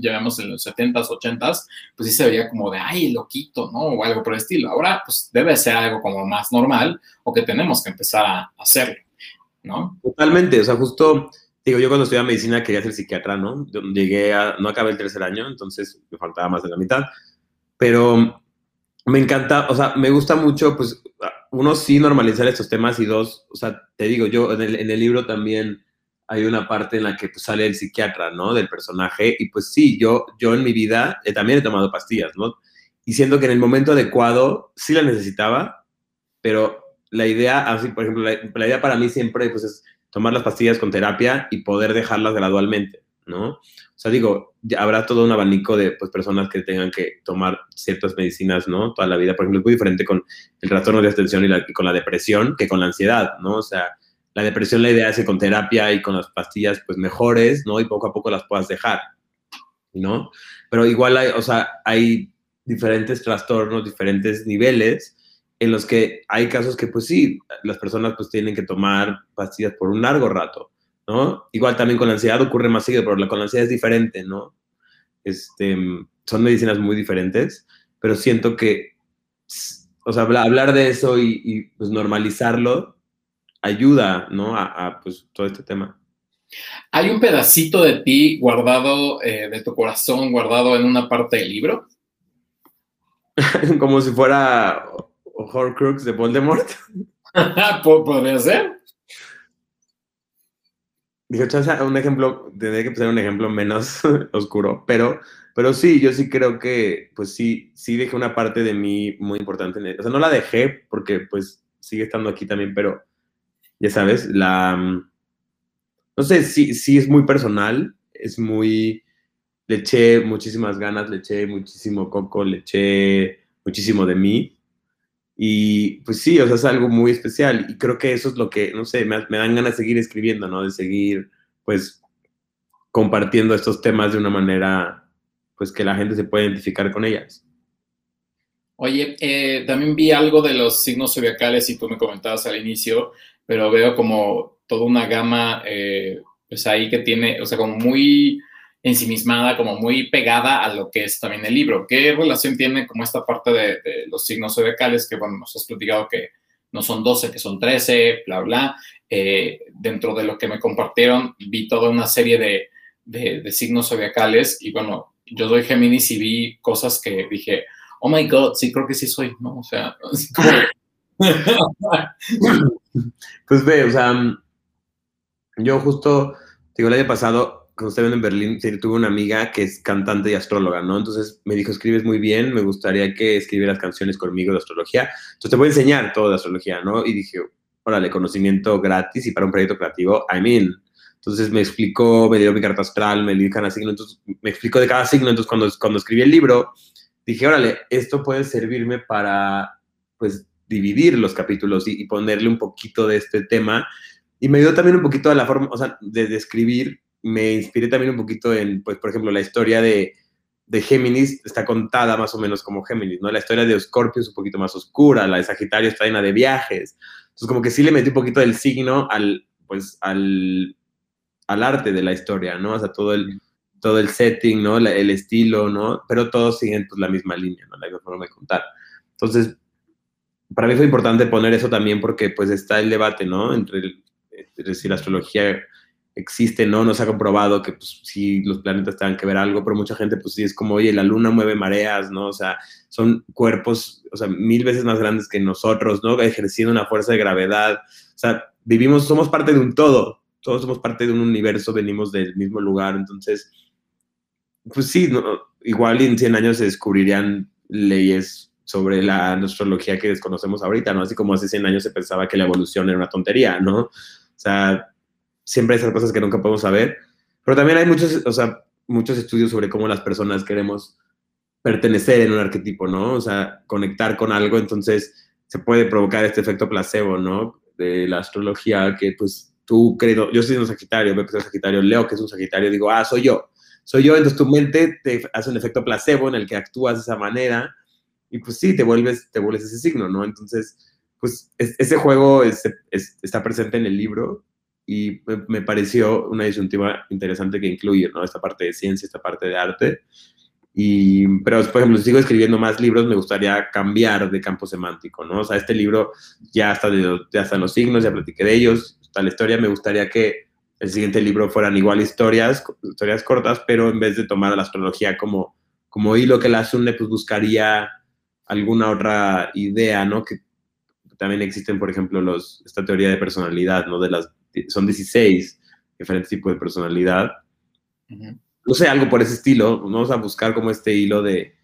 ya vemos en los 70s, 80s, pues sí se veía como de, ay, loquito, ¿no? O algo por el estilo. Ahora, pues debe ser algo como más normal o que tenemos que empezar a hacerlo, ¿no? Totalmente, o sea, justo, digo, yo cuando estudiaba medicina quería ser psiquiatra, ¿no? Llegué a, no acabé el tercer año, entonces me faltaba más de la mitad, pero me encanta, o sea, me gusta mucho, pues, uno sí normalizar estos temas y dos, o sea, te digo, yo en el, en el libro también hay una parte en la que pues, sale el psiquiatra, ¿no? Del personaje. Y pues sí, yo, yo en mi vida eh, también he tomado pastillas, ¿no? Y siento que en el momento adecuado sí la necesitaba, pero la idea, así, por ejemplo, la, idea para mí siempre pues, es tomar las pastillas con terapia y poder dejarlas gradualmente, ¿no? O sea, digo, habrá todo un abanico de pues, personas que tengan que tomar ciertas medicinas, ¿no? Toda la vida. Por ejemplo, es muy diferente con el trastorno de atención y, y, con la depresión que con la ansiedad, ¿no? O sea, la depresión la idea es que con terapia y con las pastillas, pues mejores, ¿no? Y poco a poco las puedas dejar, ¿no? Pero igual hay, o sea, hay diferentes trastornos, diferentes niveles en los que hay casos que, pues sí, las personas pues tienen que tomar pastillas por un largo rato, ¿no? Igual también con la ansiedad ocurre más seguido, pero con la ansiedad es diferente, ¿no? Este, son medicinas muy diferentes, pero siento que, o sea, hablar de eso y, pues normalizarlo ayuda, ¿no? A, pues todo este tema. ¿Hay un pedacito de ti guardado, eh, de tu corazón, guardado en una parte del libro? <laughs> Como si fuera Horcrux de Voldemort. <laughs> Podría ser. Digo, un ejemplo, tendría que ser un ejemplo menos <laughs> oscuro, pero, pero sí, yo sí creo que, pues sí, sí dejé una parte de mí muy importante. En O sea, no la dejé porque, pues, sigue estando aquí también, pero, ya sabes, la, no sé, sí, sí es muy personal, es muy, le eché muchísimas ganas, le eché muchísimo coco, le eché muchísimo de mí, y pues sí, o sea, es algo muy especial y creo que eso es lo que, no sé, me, dan ganas de seguir escribiendo, ¿no? De seguir, pues, compartiendo estos temas de una manera, pues, que la gente se pueda identificar con ellas. Oye, eh, también vi algo de los signos zodiacales y tú me comentabas al inicio, pero veo como toda una gama, eh, pues ahí que tiene, o sea, como muy ensimismada, como muy pegada a lo que es también el libro. ¿Qué relación tiene como esta parte de, los signos zodiacales que, bueno, nos has platicado que no son 12, que son 13, bla, bla? Eh, dentro de lo que me compartieron, vi toda una serie de, de, signos zodiacales y, bueno, yo soy Géminis y vi cosas que dije, oh my God, sí, creo que sí soy, ¿no? O sea, <laughs> <laughs> <laughs> pues ve, o sea, yo justo, digo, el año pasado cuando estaba en Berlín, tuve una amiga que es cantante y astróloga, ¿no? Entonces me dijo, escribes muy bien, me gustaría que escribieras canciones conmigo de astrología. Entonces te voy a enseñar todo de astrología, ¿no? Y dije, órale, conocimiento gratis y para un proyecto creativo, I'm in. Entonces me explicó, me dio mi carta astral, me dio cada signo, entonces me explicó de cada signo. Entonces cuando, cuando escribí el libro, dije, órale, esto puede servirme para, pues, dividir los capítulos y, y ponerle un poquito de este tema. Y me dio también un poquito de la forma, o sea, de describir me inspiré también un poquito en, pues, por ejemplo, la historia de, de Géminis está contada más o menos como Géminis, ¿no? La historia de Scorpio es un poquito más oscura, la de Sagitario está llena de viajes. Entonces, como que sí le metí un poquito del signo al, pues, al, al arte de la historia, ¿no? O sea, todo el, todo el setting, ¿no? el estilo, ¿no? Pero todos siguen pues, la misma línea, ¿no? La misma forma de contar. Entonces, para mí fue importante poner eso también porque, pues, está el debate, ¿no? Entre, es decir, la astrología existe, ¿no? No se ha comprobado que pues, sí los planetas tengan que ver algo, pero mucha gente pues sí es como, oye, la luna mueve mareas, ¿no? O sea, son cuerpos, o sea, mil veces más grandes que nosotros, ¿no? Ejerciendo una fuerza de gravedad. O sea, vivimos, somos parte de un todo, todos somos parte de un universo, venimos del mismo lugar, entonces, pues sí, igual en 100 años se descubrirían leyes sobre la astrología que desconocemos ahorita, ¿no? Así como hace 100 años se pensaba que la evolución era una tontería, ¿no? O sea, siempre hay esas cosas que nunca podemos saber, pero también hay muchos, o sea, muchos estudios sobre cómo las personas queremos pertenecer en un arquetipo, ¿no? O sea, conectar con algo, entonces se puede provocar este efecto placebo, ¿no? De la astrología, que pues tú creo, yo soy un Sagitario, soy un Sagitario, leo que es un Sagitario, digo, ah, soy yo, soy yo, entonces tu mente te hace un efecto placebo en el que actúas de esa manera y pues sí, te vuelves, te vuelves ese signo, ¿no? Entonces, pues ese juego está presente en el libro y me, pareció una disyuntiva interesante que incluye, ¿no? Esta parte de ciencia, esta parte de arte. Y, pero, por ejemplo, si sigo escribiendo más libros, me gustaría cambiar de campo semántico, ¿no? O sea, este libro ya está, de, ya están los signos, ya platiqué de ellos, está la historia, me gustaría que el siguiente libro fueran igual historias, historias cortas, pero en vez de tomar la astrología como, como hilo que las une, pues buscaría alguna otra idea, ¿no? Que también existen, por ejemplo, los, esta teoría de personalidad, ¿no? De las son 16 diferentes tipos de personalidad. No sé, algo por ese estilo. Vamos a buscar como este hilo de,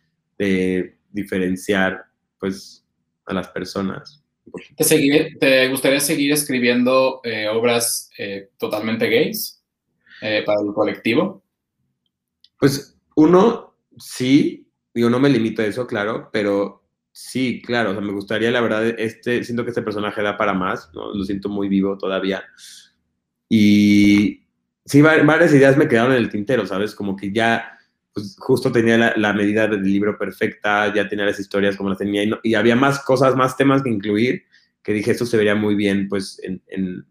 diferenciar, pues, a las personas. ¿Te, gustaría seguir escribiendo eh, obras eh, totalmente gays eh, para el colectivo? Pues uno, sí, digo, no me limito a eso, claro, pero sí, claro, o sea, me gustaría, la verdad, este, siento que este personaje da para más, ¿no? Lo siento muy vivo todavía. Y sí, varias ideas me quedaron en el tintero, ¿sabes? Como que ya, pues justo tenía la, medida del libro perfecta, ya tenía las historias como las tenía, y, y, había más cosas, más temas que incluir, que dije, esto se vería muy bien, pues, en, en,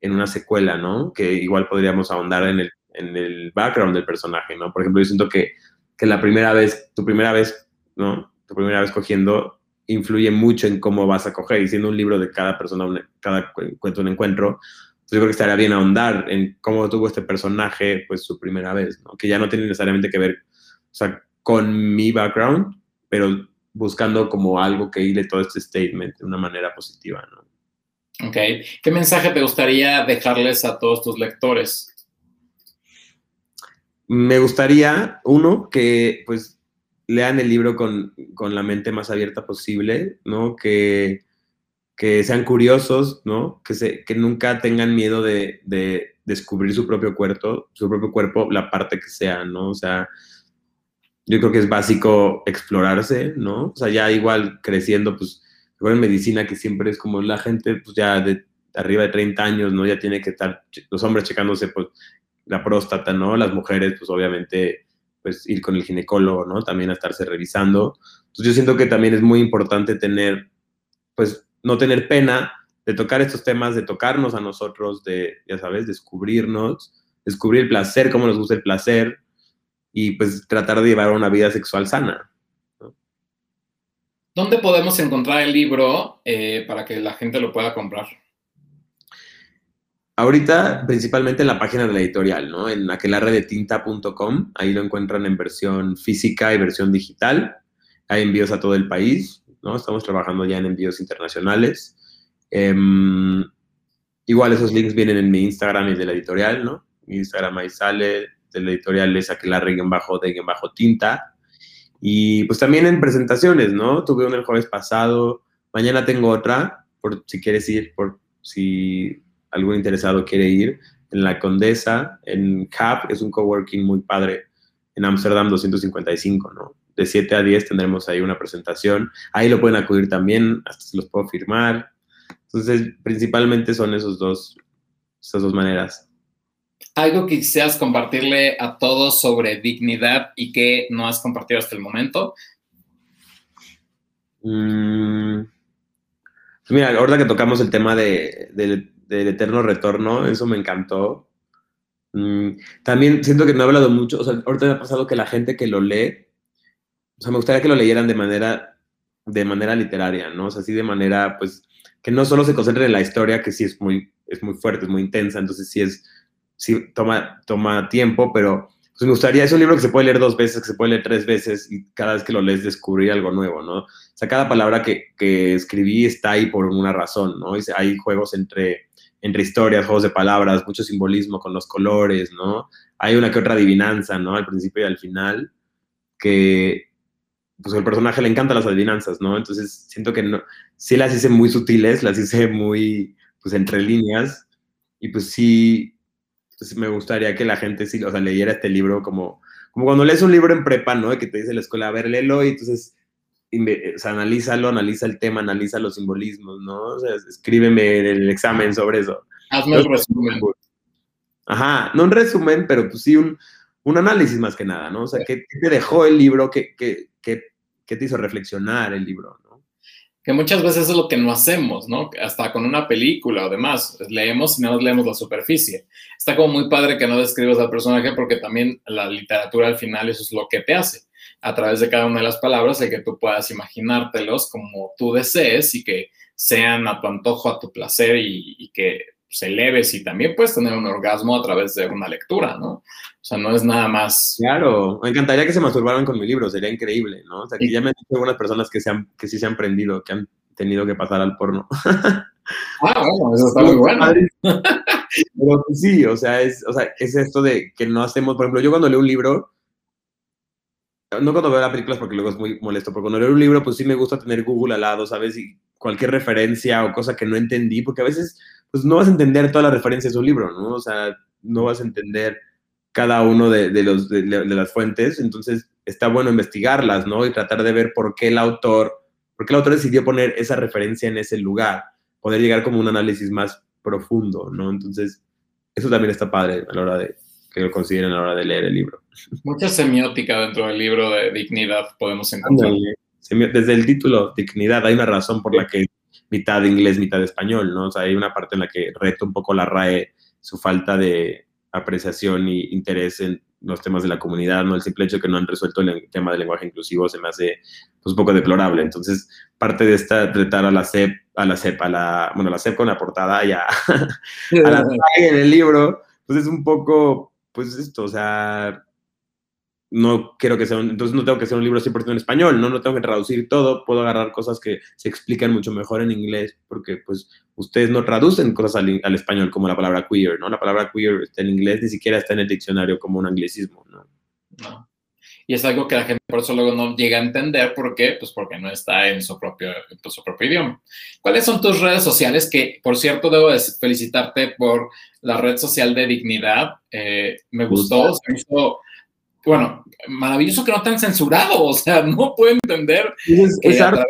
en una secuela, ¿no? Que igual podríamos ahondar en el, en el background del personaje, ¿no? Por ejemplo, yo siento que, que la primera vez, tu primera vez, ¿no? Tu primera vez cogiendo influye mucho en cómo vas a coger, y siendo un libro de cada persona, cada cuento un encuentro, pues yo creo que estaría bien ahondar en cómo tuvo este personaje, pues, su primera vez, ¿no? Que ya no tiene necesariamente que ver, o sea, con mi background, pero buscando como algo que hile todo este statement de una manera positiva, ¿no? Ok. ¿Qué mensaje te gustaría dejarles a todos tus lectores? Me gustaría, uno, que pues lean el libro con, la mente más abierta posible, ¿no? Que, que sean curiosos, ¿no? Que, se, que nunca tengan miedo de, descubrir su propio cuerpo, su propio cuerpo, la parte que sea, ¿no? O sea, yo creo que es básico explorarse, ¿no? O sea, ya igual creciendo, pues en medicina que siempre es como la gente pues ya de arriba de 30 años, ¿no? Ya tiene que estar los hombres checándose pues la próstata, ¿no? Las mujeres pues obviamente pues ir con el ginecólogo, ¿no? También a estarse revisando. Entonces yo siento que también es muy importante tener pues no tener pena de tocar estos temas, de tocarnos a nosotros, de, ya sabes, descubrirnos, descubrir el placer, cómo nos gusta el placer y pues tratar de llevar una vida sexual sana. ¿Dónde podemos encontrar el libro eh, para que la gente lo pueda comprar? Ahorita, principalmente en la página de la editorial, ¿no? En aquelarredetinta.com, ahí lo encuentran en versión física y versión digital. Hay envíos a todo el país, ¿no? Estamos trabajando ya en envíos internacionales. Em, igual esos links vienen en mi Instagram y de la editorial, ¿no? Mi Instagram ahí sale, de la editorial es aquelarre-de-tinta. Y pues también en presentaciones, ¿no? Tuve una el jueves pasado, mañana tengo otra, por si quieres ir, por si algún interesado quiere ir, en La Condesa, en CAP, es un coworking muy padre, en Amsterdam 255, ¿no? De 7 a 10 tendremos ahí una presentación. Ahí lo pueden acudir también, hasta se los puedo firmar. Entonces, principalmente son esos dos, esas dos maneras algo que quisieras compartirle a todos sobre dignidad y que no has compartido hasta el momento. Mm, mira, ahorita que tocamos el tema de, del eterno retorno, eso me encantó. Mm, también siento que no he hablado mucho, ahorita me ha pasado que la gente que lo lee, o sea, me gustaría que lo leyeran de manera, de manera literaria, ¿no? O sea, así de manera, pues, que no solo se concentren en la historia, que sí es muy, es muy fuerte, es muy intensa, entonces sí es sí toma, toma tiempo, pero pues me gustaría, es un libro que se puede leer dos veces, que se puede leer tres veces y cada vez que lo lees descubrir algo nuevo, ¿no? O sea, cada palabra que, que escribí está ahí por una razón, ¿no? hay juegos entre, entre historias, juegos de palabras, mucho simbolismo con los colores, ¿no? Hay una que otra adivinanza, ¿no? Al principio y al final, que pues al personaje le encantan las adivinanzas, ¿no? Entonces siento que no, sí las hice muy sutiles, las hice muy, pues entre líneas y pues sí, entonces me gustaría que la gente sí, o sea, leyera este libro como, como cuando lees un libro en prepa, ¿no? Que te dice la escuela, a ver, léelo y entonces, o sea, analízalo, analiza el tema, analiza los simbolismos, ¿no? O sea, escríbeme el examen sobre eso. Hazme un resumen. Ajá, no un resumen, pero pues sí un, un análisis más que nada, ¿no? O sea, ¿qué, te dejó el libro? ¿Qué, qué, qué, qué te hizo reflexionar el libro? que muchas veces es lo que no hacemos, ¿no? Hasta con una película o demás, leemos y no leemos la superficie. Está como muy padre que no describas al personaje porque también la literatura al final eso es lo que te hace. A través de cada una de las palabras, el que tú puedas imaginártelos como tú desees y que sean a tu antojo, a tu placer y, y que se eleves y también puedes tener un orgasmo a través de una lectura, ¿no? O sea, no es nada más. Claro, me encantaría que se masturbaran con mi libro, sería increíble, ¿no? O sea, que ya me han dicho algunas personas que, se han, que sí se han prendido, que han tenido que pasar al porno. <laughs> Ah, bueno, eso está muy bueno. Pero sí, o sea, es, o sea, es esto de que no hacemos, por ejemplo, yo cuando leo un libro, no cuando veo las películas porque luego es muy molesto, pero cuando leo un libro, pues sí me gusta tener Google al lado, ¿sabes? Y cualquier referencia o cosa que no entendí, porque a veces pues no vas a entender todas las referencias de un libro, ¿no? O sea, no vas a entender cada uno de, los, de, las fuentes, entonces está bueno investigarlas, ¿no? Y tratar de ver por qué el autor, por qué el autor decidió poner esa referencia en ese lugar, poder llegar como un análisis más profundo, ¿no? Entonces, eso también está padre a la hora de que lo consideren a la hora de leer el libro. Mucha semiótica dentro del libro de dignidad podemos encontrar. Desde el título, dignidad, hay una razón por la que mitad inglés, mitad español, ¿no? O sea, hay una parte en la que reto un poco la RAE su falta de, apreciación y interés en los temas de la comunidad, ¿no? El simple hecho de que no han resuelto el tema del lenguaje inclusivo se me hace pues, un poco deplorable. Entonces, parte de esta, tratar a la CEP, a la CEP, a la, bueno, la CEP con la portada y a, <laughs> a la en el libro, pues es un poco, pues esto, o sea, no quiero que sea entonces no tengo que ser un libro 100% en español, ¿no? No tengo que traducir todo, puedo agarrar cosas que se explican mucho mejor en inglés, porque pues ustedes no traducen cosas al, español como la palabra queer, ¿no? La palabra queer está en inglés, ni siquiera está en el diccionario como un anglicismo, ¿no? No. Y es algo que la gente por eso luego no llega a entender, ¿por qué? Pues porque no está en su propio, en su propio idioma. ¿Cuáles son tus redes sociales? Que, por cierto, debo felicitarte por la red social de Dignidad. Eh, me gustó, se me hizo bueno, maravilloso que no están censurados, <laughs> o sea, no puedo entender. Es, arte.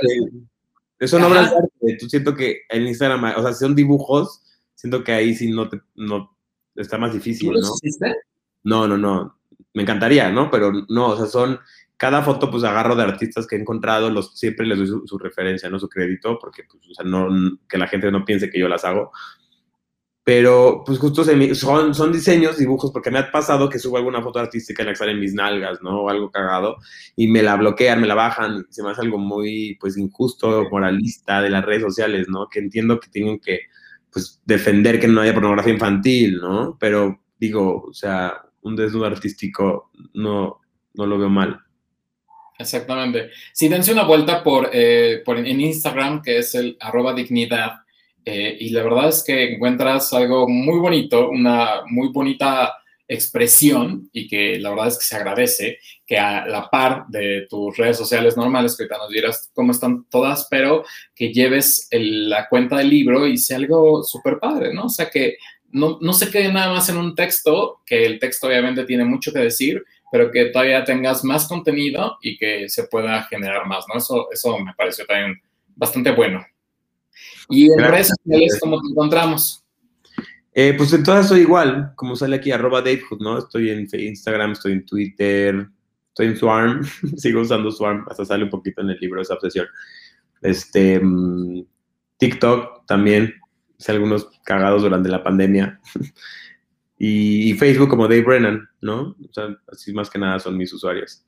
Eso no es arte. Tú siento que en Instagram, o sea, si son dibujos, siento que ahí sí no te, no, está más difícil, ¿no? No, no, no. Me encantaría, ¿no? Pero no, o sea, son, cada foto pues agarro de artistas que he encontrado, los, siempre les doy su, su referencia, ¿no? Su crédito, porque pues, o sea, no, que la gente no piense que yo las hago pero pues justo son, son diseños, dibujos, porque me ha pasado que subo alguna foto artística en la que salen mis nalgas, ¿no? O algo cagado, y me la bloquean, me la bajan, se me hace algo muy, pues, injusto, moralista de las redes sociales, ¿no? Que entiendo que tienen que, pues, defender que no haya pornografía infantil, ¿no? Pero digo, o sea, un desnudo artístico no, no lo veo mal. Exactamente. Si dense una vuelta por, eh, por en Instagram, que es el arroba dignidad, eh, y la verdad es que encuentras algo muy bonito, una muy bonita expresión y que la verdad es que se agradece que a la par de tus redes sociales normales, que ahorita nos dirás cómo están todas, pero que lleves la cuenta del libro y sea algo súper padre, ¿no? O sea, que no, no se quede nada más en un texto, que el texto obviamente tiene mucho que decir, pero que todavía tengas más contenido y que se pueda generar más, ¿no? Eso, eso me pareció también bastante bueno. ¿Y en redes sociales cómo te encontramos? Eh, pues en todas soy igual, como sale aquí, arroba Davehood, ¿no? Estoy en Instagram, estoy en Twitter, estoy en Swarm, <laughs> sigo usando Swarm, hasta sale un poquito en el libro esa obsesión. Este, mm, TikTok también, hice algunos cagados durante la pandemia. <laughs> y, Facebook como Dave Brennan, ¿no? O sea, así más que nada son mis usuarios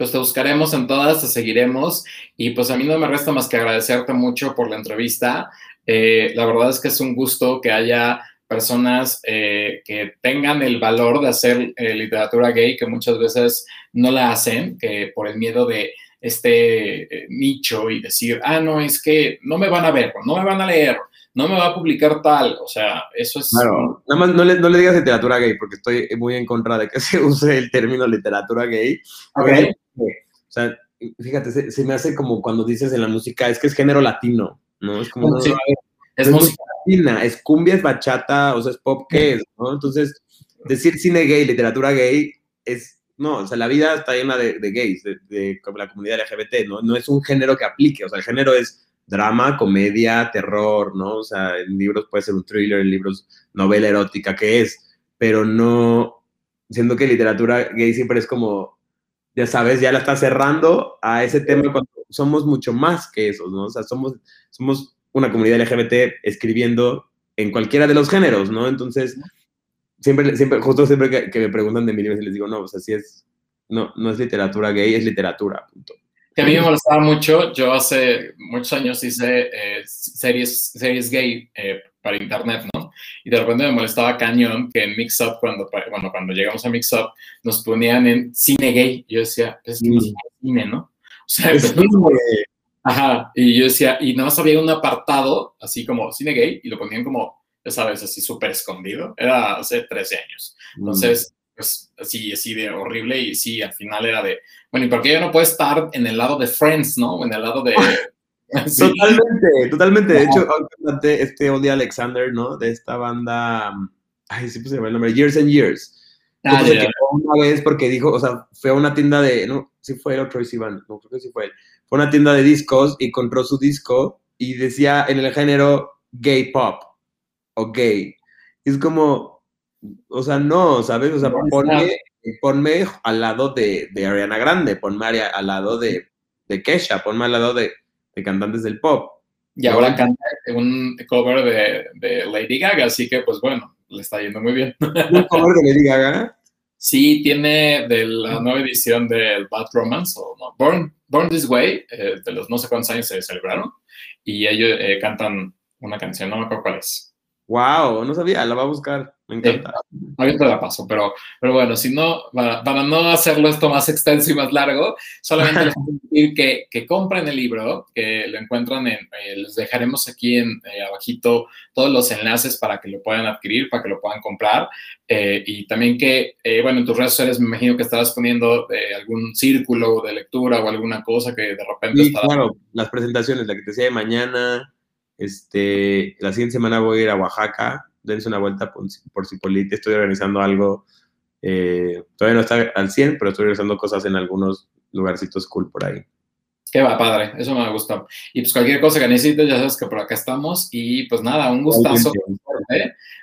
pues te buscaremos en todas, te seguiremos y pues a mí no me resta más que agradecerte mucho por la entrevista. Eh, la verdad es que es un gusto que haya personas eh, que tengan el valor de hacer eh, literatura gay, que muchas veces no la hacen, que por el miedo de este nicho y decir, ah, no, es que no me van a ver, no me van a leer, no me va a publicar tal, o sea, eso es... Claro, nada más no le, no le digas literatura gay, porque estoy muy en contra de que <laughs> se use el término literatura gay. Okay. O sea, fíjate, se, me hace como cuando dices en la música, es que es género latino, ¿no? Es como, es, música latina, es cumbia, es bachata, o sea, es pop, ¿qué es? ¿no? Entonces, decir cine gay, literatura gay, es, no, o sea, la vida está llena de, gays, de, de, la comunidad LGBT, ¿no? No es un género que aplique, o sea, el género es drama, comedia, terror, ¿no? O sea, en libros puede ser un thriller, en libros novela erótica, ¿qué es? Pero no, siendo que literatura gay siempre es como ya sabes, ya la está cerrando a ese tema cuando somos mucho más que eso, ¿no? O sea, somos, somos una comunidad LGBT escribiendo en cualquiera de los géneros, ¿no? Entonces, siempre, siempre justo siempre que, me preguntan de mi libro, les digo, no, o sea, si es, no, no es literatura gay, es literatura, punto. Que a mí me molestaba mucho, yo hace muchos años hice eh, series, series gay eh, para internet, ¿no? Y de repente me molestaba cañón que en Mix Up, cuando, bueno, cuando llegamos a Mix Up, nos ponían en cine gay. Yo decía, es que no es cine, ¿no? O sea, es Ajá, y yo decía, y nada más había un apartado, así como cine gay, y lo ponían como, ya sabes, así súper escondido. Era hace 13 años. Entonces, pues así, así de horrible, y sí, al final era de, bueno, ¿y por qué yo no puedo estar en el lado de Friends, ¿no? En el lado de <laughs> <laughs> Totalmente, totalmente. De hecho, este Odia Alexander, ¿no? De esta banda, ay, sí puse el nombre, Years and Years. Ah, una vez porque dijo, o sea, fue a una tienda de, no, si fue el otro Iván, no creo que sí fue él. Fue a una tienda de discos y compró su disco y decía en el género gay pop o gay. Y es como, o sea, no, ¿sabes? O sea, ponme, ponme, al lado de, de, Ariana Grande, ponme al lado de, de Kesha, ponme al lado de, de cantantes del pop. Y ahora canta un cover de, de, Lady Gaga, así que pues bueno, le está yendo muy bien. ¿Un cover de Lady Gaga? Sí, tiene de la nueva edición del Bad Romance, o no, Born, Born This Way, eh, de los no sé cuántos años se celebraron, y ellos eh, cantan una canción, no me acuerdo cuál es. Wow, no sabía, la va a buscar. Me encanta. ahorita la paso, pero, pero bueno, si no, para, no hacerlo esto más extenso y más largo, solamente les <laughs> quiero decir que, que, compren el libro, que lo encuentran en, eh, les dejaremos aquí en eh, abajito todos los enlaces para que lo puedan adquirir, para que lo puedan comprar. Eh, y también que, bueno, en tus redes sociales me imagino que estarás poniendo algún círculo de lectura o alguna cosa que de repente sí, Claro, las presentaciones, la que te decía de mañana este, la siguiente semana voy a ir a Oaxaca, dense una vuelta por, por Cipolite, estoy organizando algo, eh, todavía no está al 100, pero estoy organizando cosas en algunos lugarcitos cool por ahí. Qué va, padre, eso me gusta. Y pues cualquier cosa que necesites, ya sabes que por acá estamos. Y pues nada, un gustazo.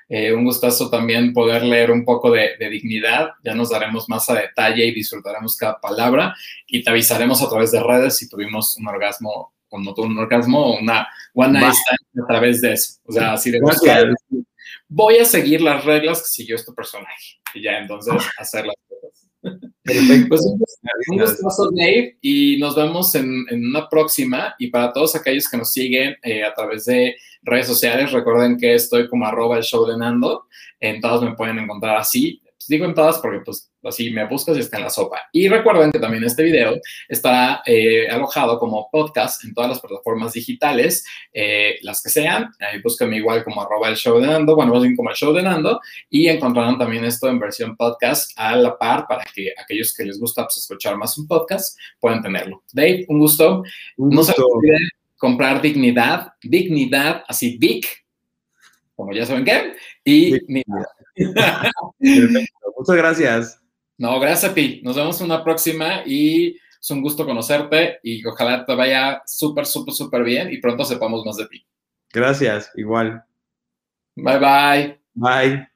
Eh, un gustazo también poder leer un poco de, de, dignidad. Ya nos daremos más a detalle y disfrutaremos cada palabra. Y te avisaremos a través de redes si tuvimos un orgasmo o no tuvo un orgasmo o una one night stand a través de eso. O sea, así de buscar, voy a seguir las reglas que siguió este personaje y ya entonces hacer las cosas. Perfecto. Pues un gusto, Dave, y nos vemos en, en, una próxima. Y para todos aquellos que nos siguen eh, a través de redes sociales, recuerden que estoy como arroba el show de Nando. En todas me pueden encontrar así. Pues digo en todas porque pues así me buscas y está en la sopa. Y recuerden que también este video estará eh, alojado como podcast en todas las plataformas digitales, eh, las que sean. Ahí búsquenme igual como arroba el show de Nando, bueno, más bien como el show de Nando, y encontrarán también esto en versión podcast a la par para que aquellos que les gusta pues, escuchar más un podcast puedan tenerlo. Dave, un gusto. Un no se olviden comprar dignidad, dignidad, así, Vic, como ya saben qué, y <laughs> Muchas gracias. No, gracias a ti. Nos vemos en una próxima y es un gusto conocerte y ojalá te vaya súper, súper, súper bien y pronto sepamos más de ti. Gracias, igual. Bye, bye. Bye.